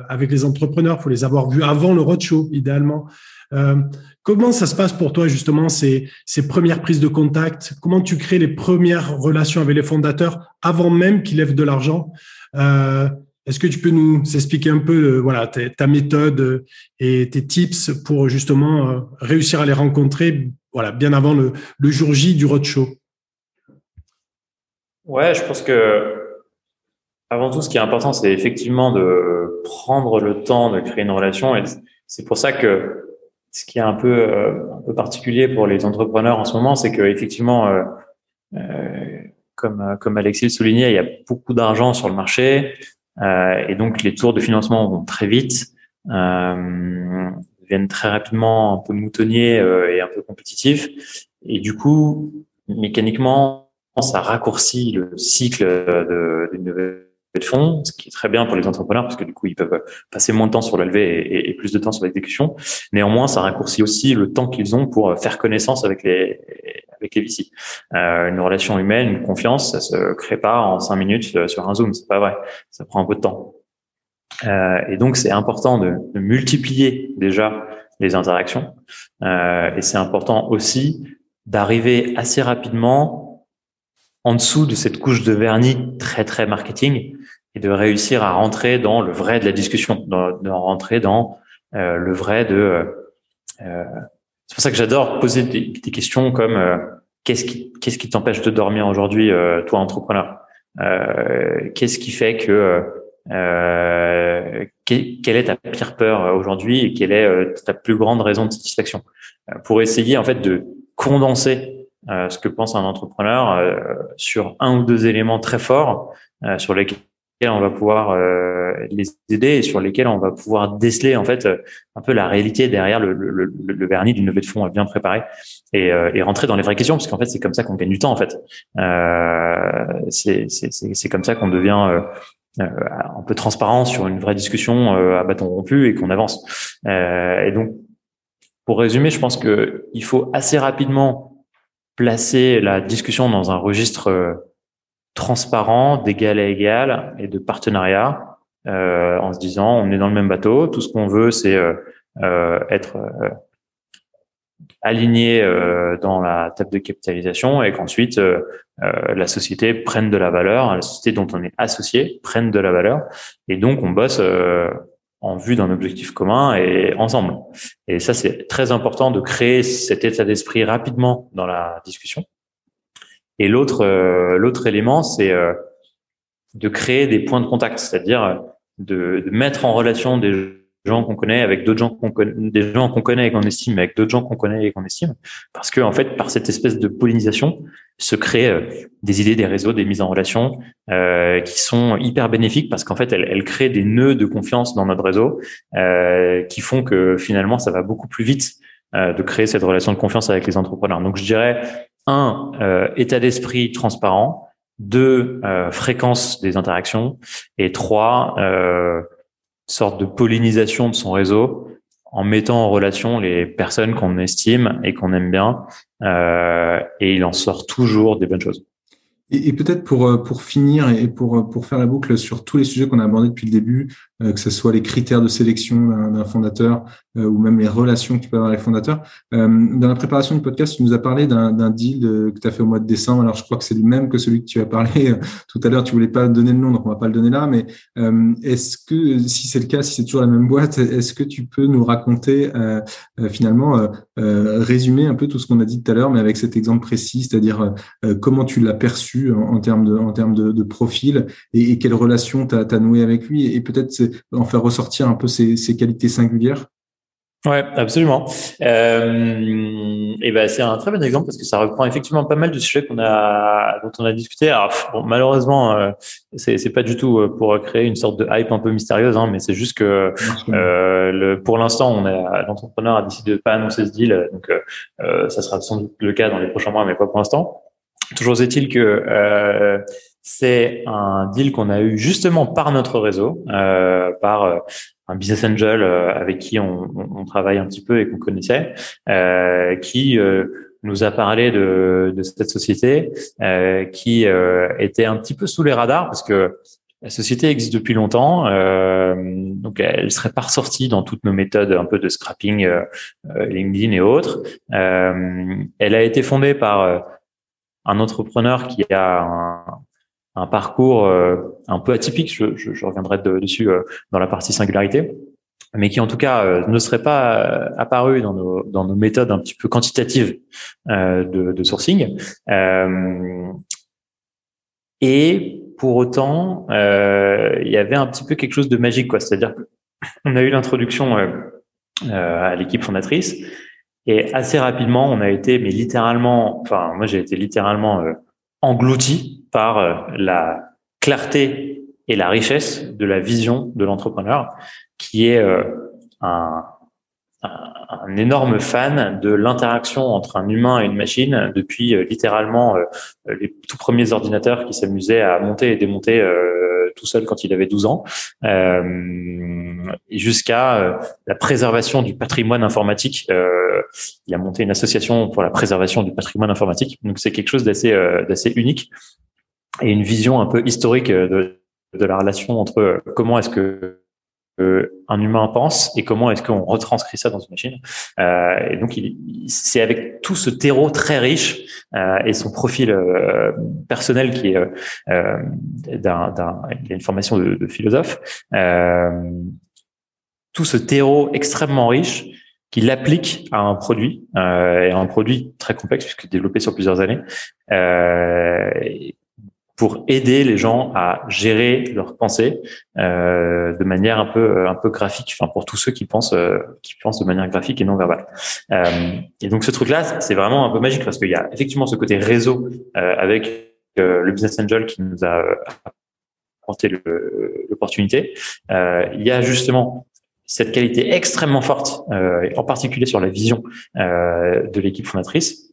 avec les entrepreneurs. Il faut les avoir vus avant le roadshow, idéalement. comment ça se passe pour toi justement ces, ces premières prises de contact? Comment tu crées les premières relations avec les fondateurs avant même qu'ils lèvent de l'argent? Est-ce que tu peux nous expliquer un peu voilà ta, méthode et tes tips pour justement réussir à les rencontrer voilà bien avant le, le jour J du roadshow? Ouais, je pense que avant tout, ce qui est important, c'est effectivement de prendre le temps de créer une relation. Et c'est pour ça que ce qui est un peu, euh, un peu particulier pour les entrepreneurs en ce moment, c'est que effectivement, euh, euh, comme, comme Alexis le soulignait, il y a beaucoup d'argent sur le marché et donc les tours de financement vont très vite, deviennent très rapidement un peu moutonniers et un peu compétitifs. Et du coup, mécaniquement, ça raccourcit le cycle d'une levée de fonds, ce qui est très bien pour les entrepreneurs parce que du coup ils peuvent passer moins de temps sur la levée et, plus de temps sur l'exécution. Néanmoins, ça raccourcit aussi le temps qu'ils ont pour faire connaissance avec les avec les VC. Euh, une relation humaine, une confiance, ça se crée pas en cinq minutes sur un Zoom, c'est pas vrai. Ça prend un peu de temps. Euh, et donc c'est important de, de, multiplier déjà les interactions. Euh, et c'est important aussi d'arriver assez rapidement en dessous de cette couche de vernis très très marketing et de réussir à rentrer dans le vrai de la discussion, de, rentrer dans euh, le vrai de. Euh, euh, c'est pour ça que j'adore poser des, questions comme qu'est-ce qui qu'est-ce qui t'empêche de dormir aujourd'hui, toi entrepreneur? Qu'est-ce qui fait que quelle est ta pire peur aujourd'hui et quelle est ta plus grande raison de satisfaction? Pour essayer en fait de condenser euh, ce que pense un entrepreneur euh, sur un ou deux éléments très forts euh, sur lesquels on va pouvoir euh, les aider et sur lesquels on va pouvoir déceler en fait un peu la réalité derrière le, le, le, vernis d'une levée de fonds bien préparée et, euh, et, rentrer dans les vraies questions parce qu'en fait c'est comme ça qu'on gagne du temps en fait. Euh, c'est comme ça qu'on devient euh, un peu transparent sur une vraie discussion à bâton rompu et qu'on avance. Et donc pour résumer je pense que il faut assez rapidement placer la discussion dans un registre transparent, d'égal à égal et de partenariat, euh, en se disant on est dans le même bateau, tout ce qu'on veut c'est euh, euh, être aligné dans la table de capitalisation et qu'ensuite la société prenne de la valeur, la société dont on est associé prenne de la valeur. Et donc on bosse en vue d'un objectif commun et ensemble. Et ça c'est très important de créer cet état d'esprit rapidement dans la discussion et l'autre, euh, l'autre élément, c'est euh, de créer des points de contact, c'est-à-dire euh, de, de, mettre en relation des gens qu'on connaît avec d'autres gens qu'on connaît, des gens qu'on connaît et qu'on estime avec d'autres gens qu'on connaît et qu'on estime, parce que en fait, par cette espèce de pollinisation, se créent des idées, des réseaux, des mises en relation euh, qui sont hyper bénéfiques parce qu'en fait, elles, elles, créent des nœuds de confiance dans notre réseau euh, qui font que finalement, ça va beaucoup plus vite euh, de créer cette relation de confiance avec les entrepreneurs. Donc, je dirais un, euh, état d'esprit transparent, deux, euh, fréquence des interactions, et trois, euh, sorte de pollinisation de son réseau en mettant en relation les personnes qu'on estime et qu'on aime bien, euh, et il en sort toujours des bonnes choses. Et, peut-être pour euh, pour finir et pour euh, pour faire la boucle sur tous les sujets qu'on a abordés depuis le début, euh, que ce soit les critères de sélection d'un fondateur ou même les relations que tu peux avoir avec les fondateurs. dans la préparation du podcast, tu nous as parlé d'un deal que tu as fait au mois de décembre. Alors je crois que c'est le même que celui que tu as parlé tout à l'heure. Tu voulais pas donner le nom, donc on va pas le donner là. Mais est-ce que si c'est le cas, si c'est toujours la même boîte, est-ce que tu peux nous raconter finalement résumer un peu tout ce qu'on a dit tout à l'heure, mais avec cet exemple précis, c'est-à-dire comment tu l'as perçu en, termes de, en termes de, profil et, quelle relation tu as, noué avec lui et peut-être en faire ressortir un peu ses, qualités singulières? Ouais, absolument. Euh, et ben c'est un très bon exemple parce que ça reprend effectivement pas mal de sujets qu'on a dont on a discuté. Alors bon, malheureusement, euh, c'est c'est pas du tout euh, pour créer une sorte de hype un peu mystérieuse, hein, mais c'est juste que euh, le, pour l'instant, on a l'entrepreneur a décidé de pas annoncer ce deal, donc ça sera sans doute le cas dans les prochains mois, mais pas pour l'instant. Toujours est-il que c'est un deal qu'on a eu justement par notre réseau, euh, par euh, un business angel euh, avec qui on, on, travaille un petit peu et qu'on connaissait, euh, qui nous a parlé de, de cette société qui était un petit peu sous les radars parce que la société existe depuis longtemps, donc elle serait pas ressortie dans toutes nos méthodes un peu de scrapping, LinkedIn et autres. elle a été fondée par un entrepreneur qui a un, un parcours euh, un peu atypique, je, reviendrai dessus euh, dans la partie singularité, mais qui en tout cas euh, ne serait pas apparu dans nos, dans nos méthodes un petit peu quantitatives de, de, sourcing. et pour autant, il y avait un petit peu quelque chose de magique, quoi. C'est-à-dire qu'on a eu l'introduction à l'équipe fondatrice et assez rapidement, on a été, mais littéralement, enfin, moi j'ai été littéralement englouti par euh, la clarté et la richesse de la vision de l'entrepreneur, qui est euh, un, un, énorme fan de l'interaction entre un humain et une machine depuis littéralement les tout premiers ordinateurs qui s'amusaient à monter et démonter tout seul quand il avait 12 ans, euh, jusqu'à euh, la préservation du patrimoine informatique. Euh, il a monté une association pour la préservation du patrimoine informatique. Donc c'est quelque chose d'assez d'assez unique et une vision un peu historique de, de la relation entre comment est-ce que un humain pense et comment est-ce qu'on retranscrit ça dans une machine. Euh, et donc, c'est avec tout ce terreau très riche euh, et son profil euh, personnel qui est euh, d'un, d'un, il a une formation de, de philosophe, tout ce terreau extrêmement riche qu'il applique à un produit, et à un produit très complexe puisque développé sur plusieurs années, pour aider les gens à gérer leurs pensées euh, de manière un peu un peu graphique. Enfin, pour tous ceux qui pensent euh, qui pensent de manière graphique et non verbale. Euh, et donc ce truc-là, c'est vraiment un peu magique parce qu'il y a effectivement ce côté réseau euh, avec euh, le business angel qui nous a apporté l'opportunité. il y a justement cette qualité extrêmement forte, en particulier sur la vision de l'équipe fondatrice.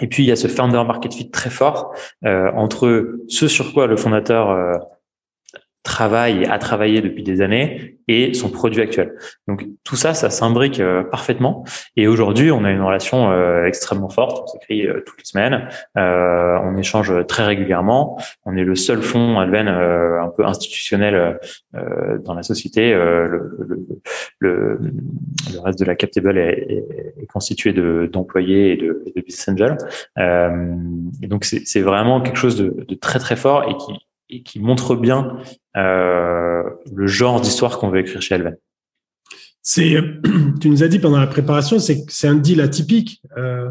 Et puis il y a ce founder market fit très fort entre ce sur quoi le fondateur travaille a travaillé depuis des années et son produit actuel. Donc tout ça, ça s'imbrique euh, parfaitement. Et aujourd'hui, on a une relation euh, extrêmement forte. On s'écrit euh, toutes les semaines. on échange très régulièrement. On est le seul fonds Alven un peu institutionnel dans la société. Le, le, le, reste de la Captable est, est, constitué d'employés et, de, de business angels. et donc c'est vraiment quelque chose de, de très très fort et qui et qui montre bien euh, le genre d'histoire qu'on veut écrire chez Elven. C'est, tu nous as dit pendant la préparation, c'est c'est un deal atypique, euh,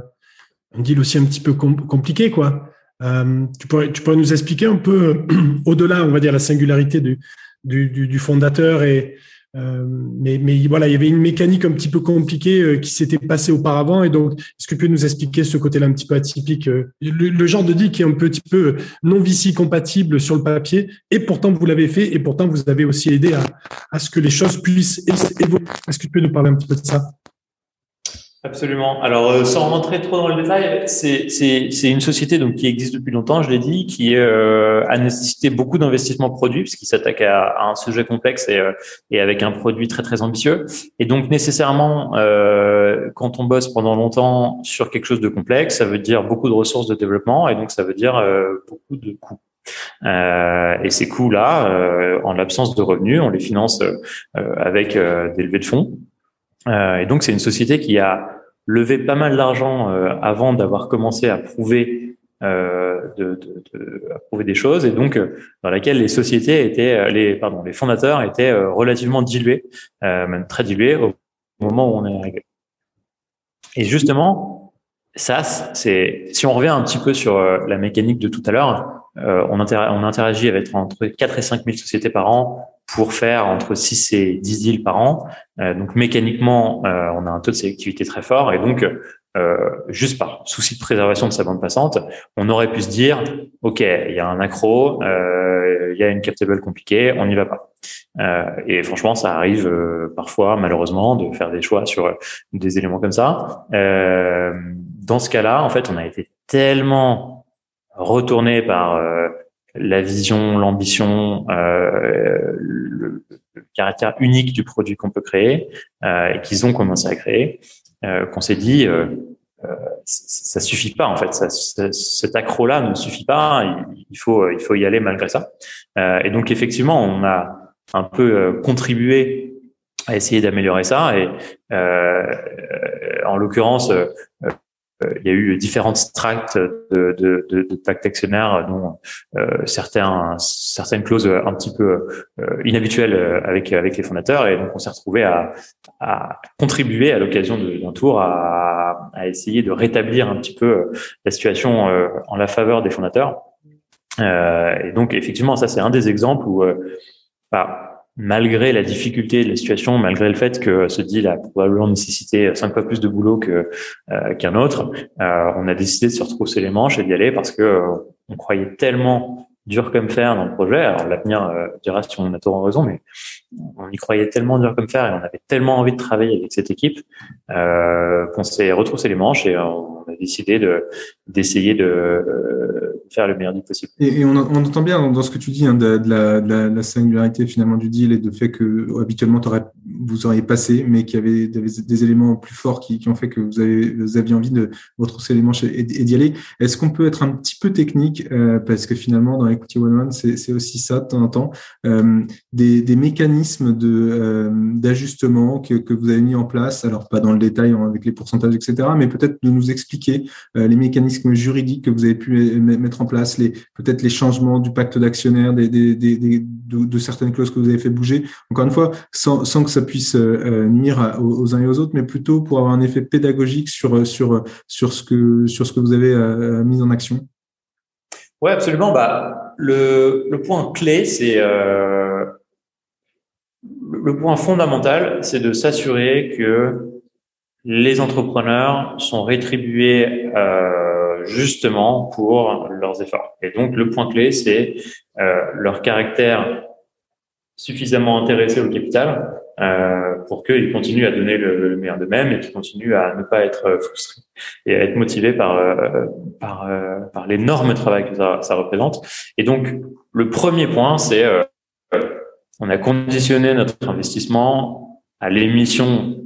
un deal aussi un petit peu compliqué, quoi. Euh, tu pourrais tu pourrais nous expliquer un peu au-delà, on va dire la singularité du du, du, du fondateur et euh, mais, mais, voilà, il y avait une mécanique un petit peu compliquée euh, qui s'était passée auparavant. Et donc, est-ce que tu peux nous expliquer ce côté-là un petit peu atypique, euh, le, genre de deal qui est un petit peu non VC compatible sur le papier, et pourtant vous l'avez fait, et pourtant vous avez aussi aidé à, à ce que les choses puissent évoluer. Est-ce que tu peux nous parler un petit peu de ça? Absolument. Alors, euh, sans rentrer trop dans le détail, c'est, une société donc qui existe depuis longtemps, je l'ai dit, qui euh, a nécessité beaucoup d'investissements produits, puisqu'il s'attaque à, un sujet complexe et, euh, et, avec un produit très très ambitieux. Et donc nécessairement, euh, quand on bosse pendant longtemps sur quelque chose de complexe, ça veut dire beaucoup de ressources de développement, et donc ça veut dire euh, beaucoup de coûts. Euh, et ces coûts-là, en l'absence de revenus, on les finance avec des levées de fonds. Euh, et donc, c'est une société qui a levé pas mal d'argent euh, avant d'avoir commencé à prouver euh, de, de, de, à prouver des choses et donc dans laquelle les sociétés étaient les pardon les fondateurs étaient relativement dilués même très dilués au moment où on est arrivé. Et justement ça c'est si on revient un petit peu sur la mécanique de tout à l'heure on, on interagit avec entre 4 et 5 000 sociétés par an pour faire entre 6 et 10 deals par an. Euh, donc mécaniquement, euh, on a un taux de sélectivité très fort et donc euh, juste par souci de préservation de sa bande passante, on aurait pu se dire ok, il y a un accro, il y a une captable compliquée, on n'y va pas. et franchement, ça arrive parfois malheureusement de faire des choix sur des éléments comme ça. dans ce cas-là, en fait, on a été tellement retourné par la vision, l'ambition, euh, le, caractère unique du produit qu'on peut créer euh, et qu'ils ont commencé à créer, euh, qu'on s'est dit euh, euh, ça suffit pas en fait, ça, cet accro-là ne suffit pas, il, faut il faut y aller malgré ça. et donc effectivement, on a un peu contribué à essayer d'améliorer ça. Et en l'occurrence euh, il y a eu différentes strates de, de, de, de pactes actionnaires, dont euh, certains, certaines clauses un petit peu euh, inhabituelles avec avec les fondateurs, et donc on s'est retrouvé à, à contribuer à l'occasion d'un tour à, à essayer de rétablir un petit peu la situation en la faveur des fondateurs. et donc effectivement, ça c'est un des exemples où bah, malgré la difficulté de la situation, malgré le fait que ce deal a probablement nécessité cinq fois plus de boulot que euh, qu'un autre, euh, on a décidé de se retrousser les manches et d'y aller parce que euh, on croyait tellement dur comme fer dans le projet. Alors l'avenir dira si on a tort en raison, mais on y croyait tellement dur comme fer et on avait tellement envie de travailler avec cette équipe qu'on s'est retroussé les manches et on a décidé de d'essayer de faire le meilleur deal possible. Et, on, entend bien dans ce que tu dis hein, de, la, la, singularité finalement du deal et de fait que habituellement vous auriez passé, mais qu'il y avait des, éléments plus forts qui, ont fait que vous, avez, aviez envie de retrousser les manches et, d'y aller. Est-ce qu'on peut être un petit peu technique euh, parce que finalement dans Equity One One c'est aussi ça de temps en temps euh, des, mécanismes euh, d'ajustement que, que vous avez mis en place. Alors pas dans le détail avec les pourcentages etc, mais peut-être de nous expliquer les mécanismes juridiques que vous avez pu mettre en place, les peut-être les changements du pacte d'actionnaires, des, des, de, certaines clauses que vous avez fait bouger. Encore une fois, sans, sans que ça puisse euh, nuire aux, uns et aux autres, mais plutôt pour avoir un effet pédagogique sur sur sur ce que sur ce que vous avez euh, mis en action. Ouais, absolument. Bah, le, le point clé, c'est euh, le point fondamental, c'est de s'assurer que les entrepreneurs sont rétribués euh, justement pour leurs efforts. Et donc le point clé, c'est leur caractère suffisamment intéressé au capital euh, pour qu'ils continuent à donner le, meilleur d'eux-mêmes et qu'ils continuent à ne pas être frustrés et à être motivés par euh, par, euh, par l'énorme travail que ça, ça, représente. Et donc le premier point, c'est euh, on a conditionné notre investissement à l'émission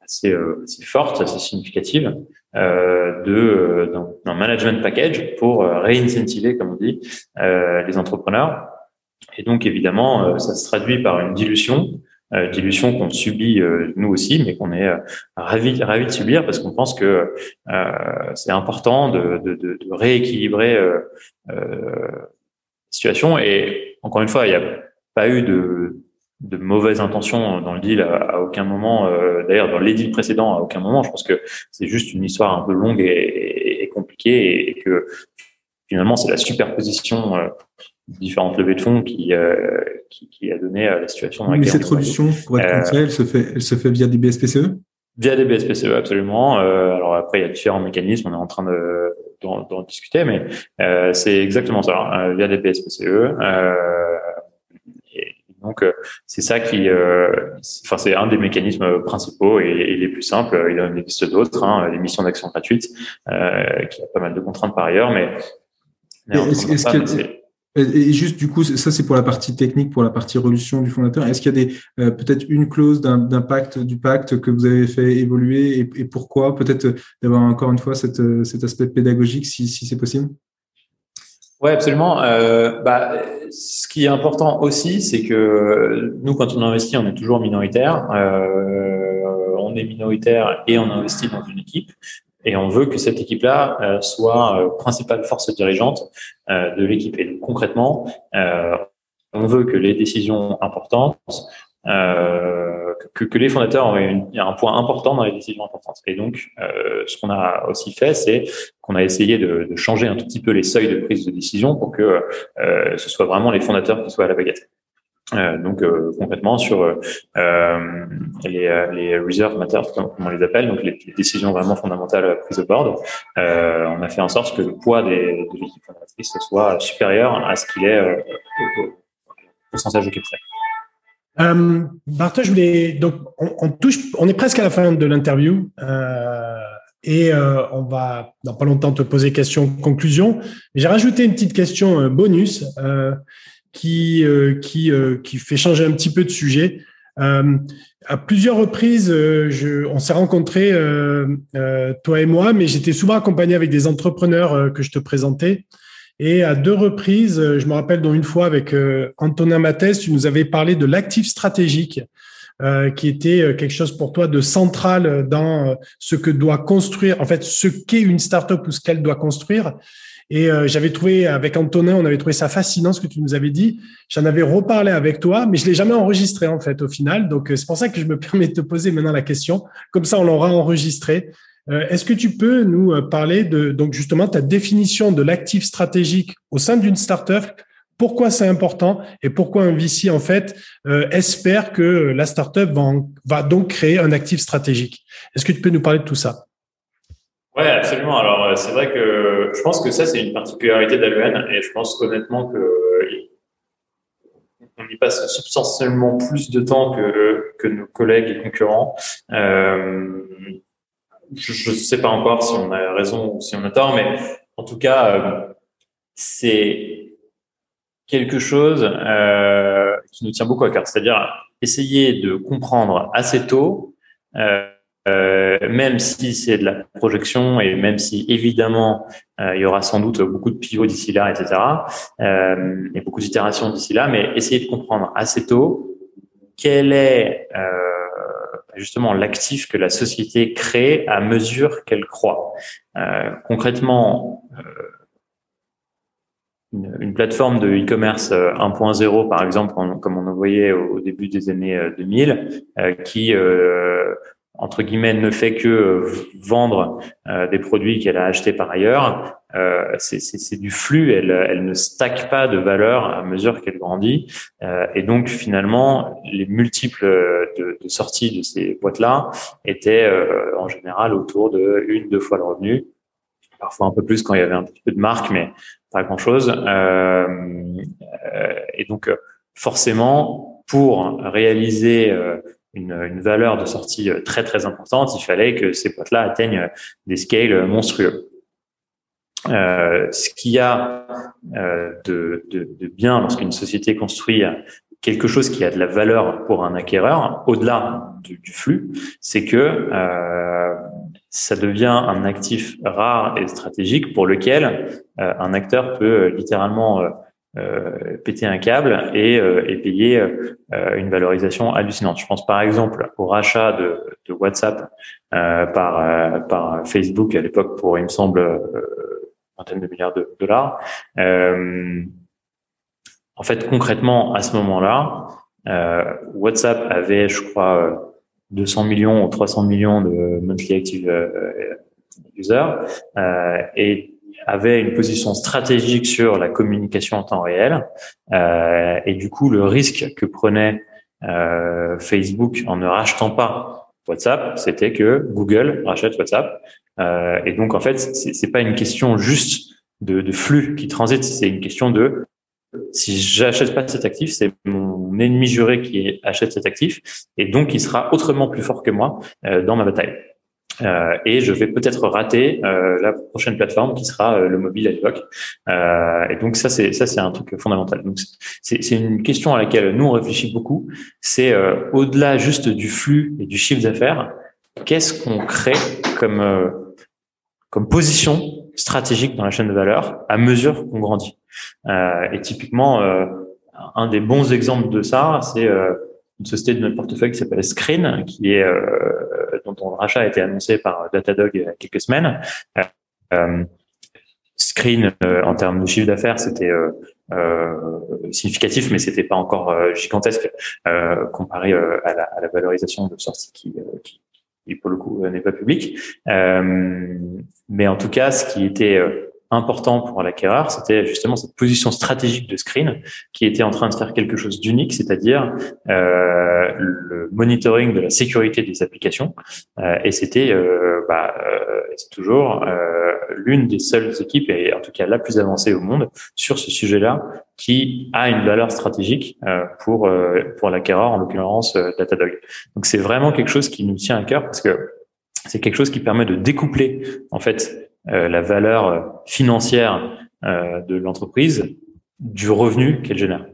assez, assez forte, assez significative de d'un management package pour réincentiver, comme on dit, les entrepreneurs. Et donc, évidemment, euh, ça se traduit par une dilution, euh, dilution qu'on subit euh, nous aussi, mais qu'on est ravi, ravi de subir parce qu'on pense que c'est important de, de, de, rééquilibrer situation. Et encore une fois, il n'y a pas eu de, de mauvaises intentions dans le deal à, aucun moment. D'ailleurs, dans les deals précédents, à aucun moment. Je pense que c'est juste une histoire un peu longue et, et compliquée et que finalement, c'est la superposition différentes levées de fonds qui, euh, qui, qui, a donné euh, la situation dans laquelle Mais cette solution, pour être concret, elle se fait, elle se fait via des BSPCE Via des BSPCE, absolument. Euh, alors après, il y a différents mécanismes, on est en train de d'en discuter, mais euh, c'est exactement ça, hein, via des BSPCE. Euh, et donc, c'est ça qui, enfin, c'est un des mécanismes principaux et, et, les plus simples. Il en existe d'autres, hein, l'émission d'action gratuite, qui a pas mal de contraintes par ailleurs, mais, mais est-ce, et juste du coup, ça c'est pour la partie technique, pour la partie résolution du fondateur. Est-ce qu'il y a des euh, peut-être une clause d'impact du pacte que vous avez fait évoluer et, pourquoi? Peut-être d'avoir encore une fois cette, cet aspect pédagogique si, c'est possible? Ouais, absolument. Euh, bah, ce qui est important aussi, c'est que nous, quand on investit, on est toujours minoritaire. Euh, on est minoritaire et on investit dans une équipe. Et on veut que cette équipe-là euh, soit euh, principale force dirigeante euh, de l'équipe. Et concrètement, on veut que les décisions importantes, que, que, les fondateurs aient un point important dans les décisions importantes. Et donc, ce qu'on a aussi fait, c'est qu'on a essayé de, de, changer un tout petit peu les seuils de prise de décision pour que ce soit vraiment les fondateurs qui soient à la baguette. Euh, donc euh, concrètement sur euh, les, les reserve matters, comme on les appelle, donc les, décisions vraiment fondamentales prises au board, on a fait en sorte que le poids de l'équipe fondatrice soit supérieur à ce qu'il est au pourcentage de capital. Euh, je voulais donc on, on, touche, on est presque à la fin de l'interview et on va dans pas longtemps te poser question conclusion. J'ai rajouté une petite question bonus qui, euh, qui, euh, qui fait changer un petit peu de sujet. Euh, à plusieurs reprises, je, on s'est rencontrés, toi et moi, mais j'étais souvent accompagné avec des entrepreneurs que je te présentais. Et à deux reprises, je me rappelle dont une fois avec Antonin Mathès, tu nous avais parlé de l'actif stratégique, qui était quelque chose pour toi de central dans ce que doit construire, en fait, ce qu'est une startup ou ce qu'elle doit construire. Et euh, j'avais trouvé, avec Antonin, on avait trouvé ça fascinant ce que tu nous avais dit. J'en avais reparlé avec toi, mais je l'ai jamais enregistré en fait au final. Donc euh, c'est pour ça que je me permets de te poser maintenant la question. Comme ça, on l'aura enregistré. Euh, est-ce que tu peux nous parler de donc justement ta définition de l'actif stratégique au sein d'une startup? Pourquoi c'est important et pourquoi un VC en fait espère que la startup va, va donc créer un actif stratégique? Est-ce que tu peux nous parler de tout ça? Ouais, absolument. Alors, euh, c'est vrai que je pense que ça, c'est une particularité d'Aluen et je pense honnêtement que on y passe substantiellement plus de temps que, que nos collègues et concurrents. Euh, je ne sais pas encore si on a raison ou si on a tort, mais en tout cas, euh, c'est quelque chose euh, qui nous tient beaucoup à cœur. C'est-à-dire essayer de comprendre assez tôt euh, euh, même si c'est de la projection et même si évidemment euh, il y aura sans doute beaucoup de pivots d'ici là, etc. Euh, et beaucoup d'itérations d'ici là, mais essayer de comprendre assez tôt quel est euh, justement l'actif que la société crée à mesure qu'elle croît. Euh, concrètement, une, une, plateforme de e-commerce 1.0, par exemple, comme on en voyait au, début des années 2000, qui entre guillemets ne fait que euh, vendre euh, des produits qu'elle a achetés par ailleurs, euh, c'est du flux. Elle, elle ne stack pas de valeur à mesure qu'elle grandit. Euh, et donc finalement, les multiples de, de sorties de ces boîtes-là étaient euh, en général autour de une, deux fois le revenu. parfois un peu plus quand il y avait un petit peu de marque, mais pas grand-chose. et donc, forcément, pour réaliser une, une, valeur de sortie très très importante, il fallait que ces potes-là atteignent des scales monstrueux. Euh, ce qu'il y a euh, de, de, de, bien lorsqu'une société construit quelque chose qui a de la valeur pour un acquéreur, au-delà du, du, flux, c'est que euh, ça devient un actif rare et stratégique pour lequel euh, un acteur peut littéralement euh, péter un câble et, et payer une valorisation hallucinante. Je pense par exemple au rachat de, WhatsApp par, par Facebook à l'époque pour, il me semble, de milliards de dollars. Euh, en fait, concrètement, à ce moment-là, euh, WhatsApp avait, je crois, 200 millions ou 300 millions de monthly active euh, users et avait une position stratégique sur la communication en temps réel. et du coup, le risque que prenait Facebook en ne rachetant pas WhatsApp, c'était que Google rachète WhatsApp euh, et donc, en fait, c'est pas une question juste de, de flux qui transite, c'est une question de si j'achète pas cet actif, c'est mon ennemi juré qui achète cet actif, et donc il sera autrement plus fort que moi euh, dans ma bataille. Euh, et je vais peut-être rater euh, la prochaine plateforme qui sera euh, le mobile à l'époque. et donc ça c'est ça c'est un truc fondamental. Donc c'est une question à laquelle nous on réfléchit beaucoup. C'est au-delà juste du flux et du chiffre d'affaires, qu'est-ce qu'on crée comme comme position stratégique dans la chaîne de valeur à mesure qu'on grandit? Euh, et typiquement, euh, un des bons exemples de ça, c'est euh, une société de notre portefeuille qui s'appelle Screen, qui est euh, dont le rachat a été annoncé par Datadog il y a quelques semaines. Euh, Screen, en termes de chiffre d'affaires, c'était significatif, mais c'était pas encore gigantesque comparé à la, à, la, valorisation de sortie qui, qui, qui pour le coup n'est pas public. Euh, mais en tout cas, ce qui était euh, important pour l'acquéreur, c'était justement cette position stratégique de screen qui était en train de faire quelque chose d'unique, c'est-à-dire euh, le monitoring de la sécurité des applications. Euh, et c'était, euh, bah, euh, c'est toujours euh, l'une des seules équipes, et en tout cas la plus avancée au monde, sur ce sujet-là, qui a une valeur stratégique pour pour l'acquéreur, en l'occurrence Datadog. Donc c'est vraiment quelque chose qui nous tient à cœur parce que c'est quelque chose qui permet de découpler en fait euh, la valeur euh, financière euh, de l'entreprise du revenu qu'elle génère.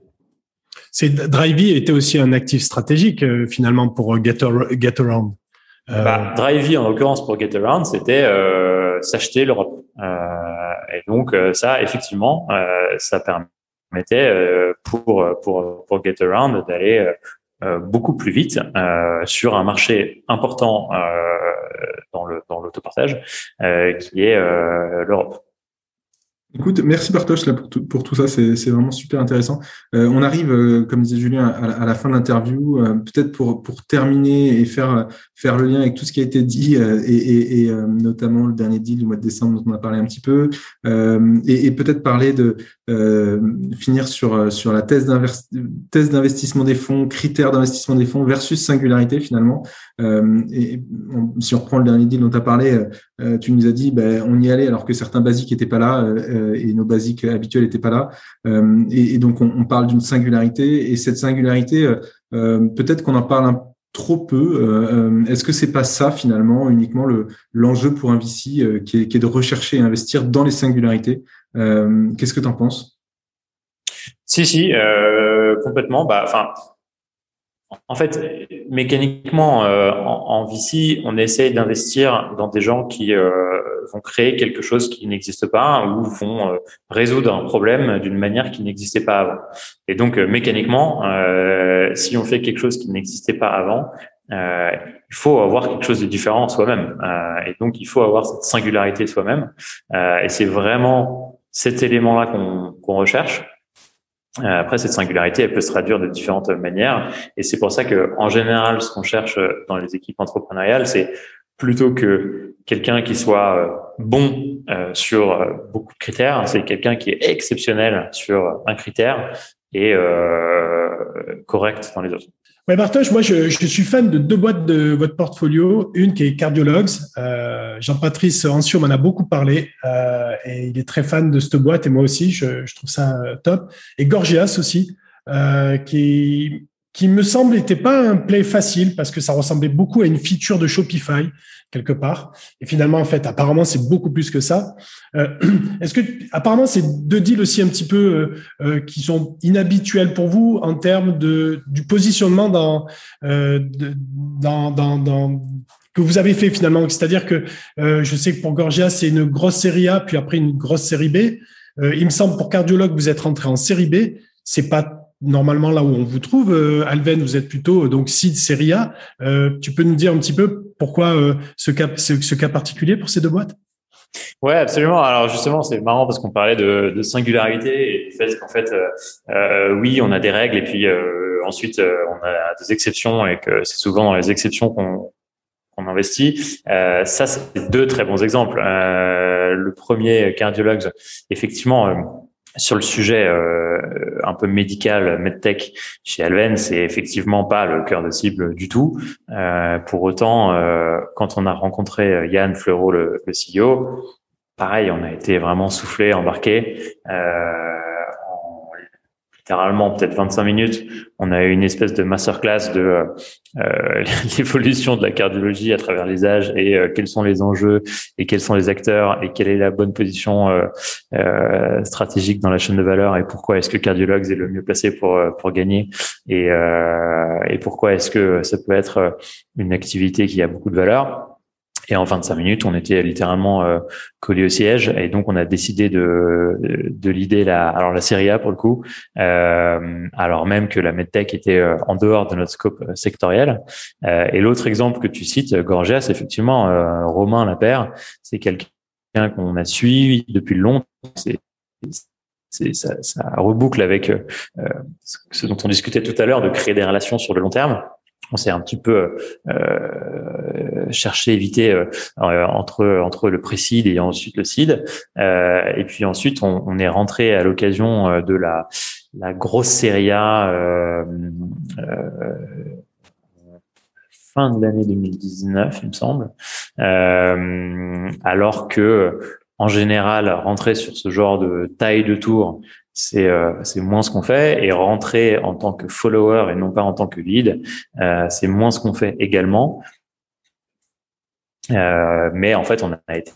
C'est Drivey était aussi un actif stratégique finalement pour Getaround. Euh... Bah, Drivey en l'occurrence pour Getaround, c'était euh, s'acheter l'Europe. et donc ça, effectivement, ça permettait pour pour pour Getaround d'aller beaucoup plus vite sur un marché important dans le dans l'autopartage, euh, qui est euh, l'Europe. Écoute, merci Bartosz là, pour, tout, pour tout ça, c'est vraiment super intéressant. Euh, on arrive, euh, comme disait Julien, à, la fin de l'interview. Euh, peut-être pour, pour terminer et faire, faire le lien avec tout ce qui a été dit, euh, et, et, et notamment le dernier deal du mois de décembre dont on a parlé un petit peu, et, et peut-être parler de finir sur, sur la thèse d'investissement des fonds, critères d'investissement des fonds versus singularité finalement. et si on reprend le dernier deal dont tu as parlé, tu nous as dit ben, on y allait alors que certains basiques n'étaient pas là euh, et nos basiques habituels n'étaient pas là. Euh, et, donc, on, parle d'une singularité. Et cette singularité, euh, peut-être qu'on en parle un trop peu. Est-ce que c'est pas ça finalement uniquement le l'enjeu pour un VC qui est, qui, est, de rechercher et investir dans les singularités? Qu'est-ce que tu en penses? Si si complètement. Bah enfin en fait, mécaniquement, euh, en, en, VC, on essaye d'investir dans des gens qui euh, vont créer quelque chose qui n'existe pas ou vont euh, résoudre un problème d'une manière qui n'existait pas avant. Et donc, mécaniquement, si on fait quelque chose qui n'existait pas avant, il faut avoir quelque chose de différent soi-même. et donc, il faut avoir cette singularité soi-même. et c'est vraiment cet élément-là qu'on recherche. Euh, après, cette singularité, elle peut se traduire de différentes manières. Et c'est pour ça que, en général, ce qu'on cherche dans les équipes entrepreneuriales, c'est plutôt que quelqu'un qui soit euh, bon euh, sur beaucoup de critères, c'est quelqu'un qui est exceptionnel sur un critère et correct dans les autres. Ouais, Bartosz, moi, je, je, suis fan de deux boîtes de votre portfolio. Une qui est Cardiologues. Euh, Jean-Patrice Anciot m'en a beaucoup parlé euh, et il est très fan de cette boîte et moi aussi, je, je trouve ça top. Et Gorgias aussi, euh, qui, qui me semble n'était pas un play facile parce que ça ressemblait beaucoup à une feature de Shopify quelque part. Et finalement, en fait, apparemment, c'est beaucoup plus que ça. Euh, Est-ce que, apparemment, c'est deux deals aussi un petit peu euh, euh, qui sont inhabituels pour vous en termes de du positionnement dans, euh, dans, dans, dans que vous avez fait finalement? C'est-à-dire que euh, je sais que pour Gorgia, c'est une grosse série A, puis après une grosse série B. Euh, il me semble pour Cardiologue, vous êtes rentré en série B. C'est pas normalement là où on vous trouve. Euh, Alven, vous êtes plutôt donc seed série A. Euh, tu peux nous dire un petit peu pourquoi euh, ce, cas, particulier pour ces deux boîtes? Ouais, absolument. Alors justement, c'est marrant parce qu'on parlait de, singularité et du fait qu'en fait, euh, oui, on a des règles et puis euh, ensuite on a des exceptions et que c'est souvent dans les exceptions qu'on investit. Euh, ça, c'est deux très bons exemples. le premier, cardiologue, effectivement sur le sujet euh, un peu médical, medtech chez Alven, c'est effectivement pas le cœur de cible du tout. Euh, pour autant, euh, quand on a rencontré euh, Yann Fleureau, le, CEO, pareil, on a été vraiment soufflé, embarqué. Euh, littéralement peut-être 25 minutes, on a eu une espèce de masterclass de euh, l'évolution de la cardiologie à travers les âges et euh, quels sont les enjeux et quels sont les acteurs et quelle est la bonne position euh, euh stratégique dans la chaîne de valeur et pourquoi est-ce que cardiologue est le mieux placé pour euh, pour gagner et, et pourquoi est-ce que ça peut être une activité qui a beaucoup de valeur. Et en 25 minutes, on était littéralement euh, collé au siège, et donc on a décidé de de l'idée la alors la série A pour le coup, euh, alors même que la medtech était euh, en dehors de notre scope euh, sectoriel. Euh, et l'autre exemple que tu cites, Gorgias, effectivement, Romain Lapère, c'est quelqu'un qu'on a suivi depuis longtemps. C'est ça, ça reboucle avec ce dont on discutait tout à l'heure de créer des relations sur le long terme on s'est un petit peu euh, cherché éviter euh, entre entre le précide et ensuite le CID euh, et puis ensuite on, on est rentré à l'occasion euh, de la la grosse série A euh, euh, fin de l'année 2019 il me semble. Alors que en général rentrer sur ce genre de taille de tour c'est euh, c'est moins ce qu'on fait et rentrer en tant que follower et non pas en tant que lead, euh, c'est moins ce qu'on fait également. Euh, mais en fait, on a été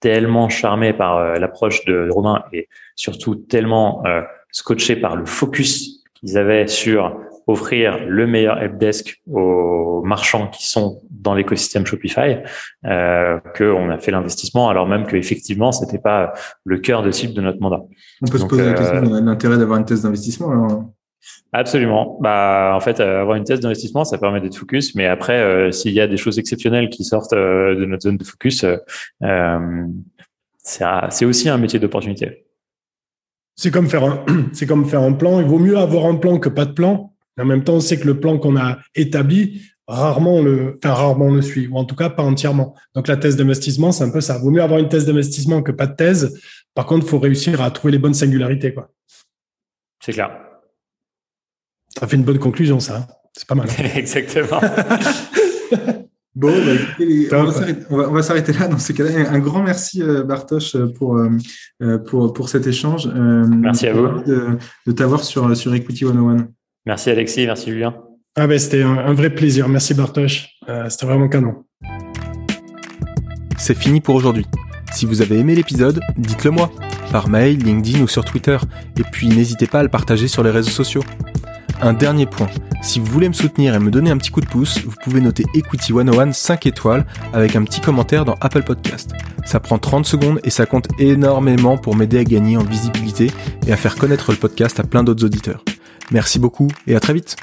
tellement charmé par euh, l'approche de Romain et surtout tellement euh, scotché par le focus qu'ils avaient sur offrir le meilleur helpdesk aux marchands qui sont dans l'écosystème Shopify, euh, qu'on a fait l'investissement, alors même qu'effectivement, c'était pas le cœur de cible de notre mandat. On peut se poser la question de l'intérêt d'avoir une thèse d'investissement. Absolument. Bah, en fait, avoir une thèse d'investissement, ça permet d'être focus. Mais après, euh, s'il y a des choses exceptionnelles qui sortent euh, de notre zone de focus, euh, c'est aussi un métier d'opportunité. C'est comme faire un, c'est comme faire un plan. Il vaut mieux avoir un plan que pas de plan. En même temps, on sait que le plan qu'on a établi, rarement le, enfin, rarement le suit, ou en tout cas pas entièrement. Donc la thèse d'investissement, c'est un peu ça. Vaut mieux avoir une thèse d'investissement que pas de thèse. Par contre, il faut réussir à trouver les bonnes singularités, quoi. C'est clair. Ça fait une bonne conclusion, ça. Hein. C'est pas mal. Exactement. Bon, bah, on va s'arrêter là dans ces cas-là. Un grand merci euh, Bartosz pour, euh, euh, pour, pour cet échange. merci à vous. De, de t'avoir sur, sur Equity 101. Merci Alexis, merci Julien. Ah ben c'était un, vrai plaisir. Merci Bartosz. Euh, c'était vraiment canon. C'est fini pour aujourd'hui. Si vous avez aimé l'épisode, dites-le moi par mail, LinkedIn ou sur Twitter. Et puis n'hésitez pas à le partager sur les réseaux sociaux. Un dernier point, si vous voulez me soutenir et me donner un petit coup de pouce, vous pouvez noter Equity 101 5 étoiles avec un petit commentaire dans Apple Podcast. Ça prend 30 secondes et ça compte énormément pour m'aider à gagner en visibilité et à faire connaître le podcast à plein d'autres auditeurs. Merci beaucoup et à très vite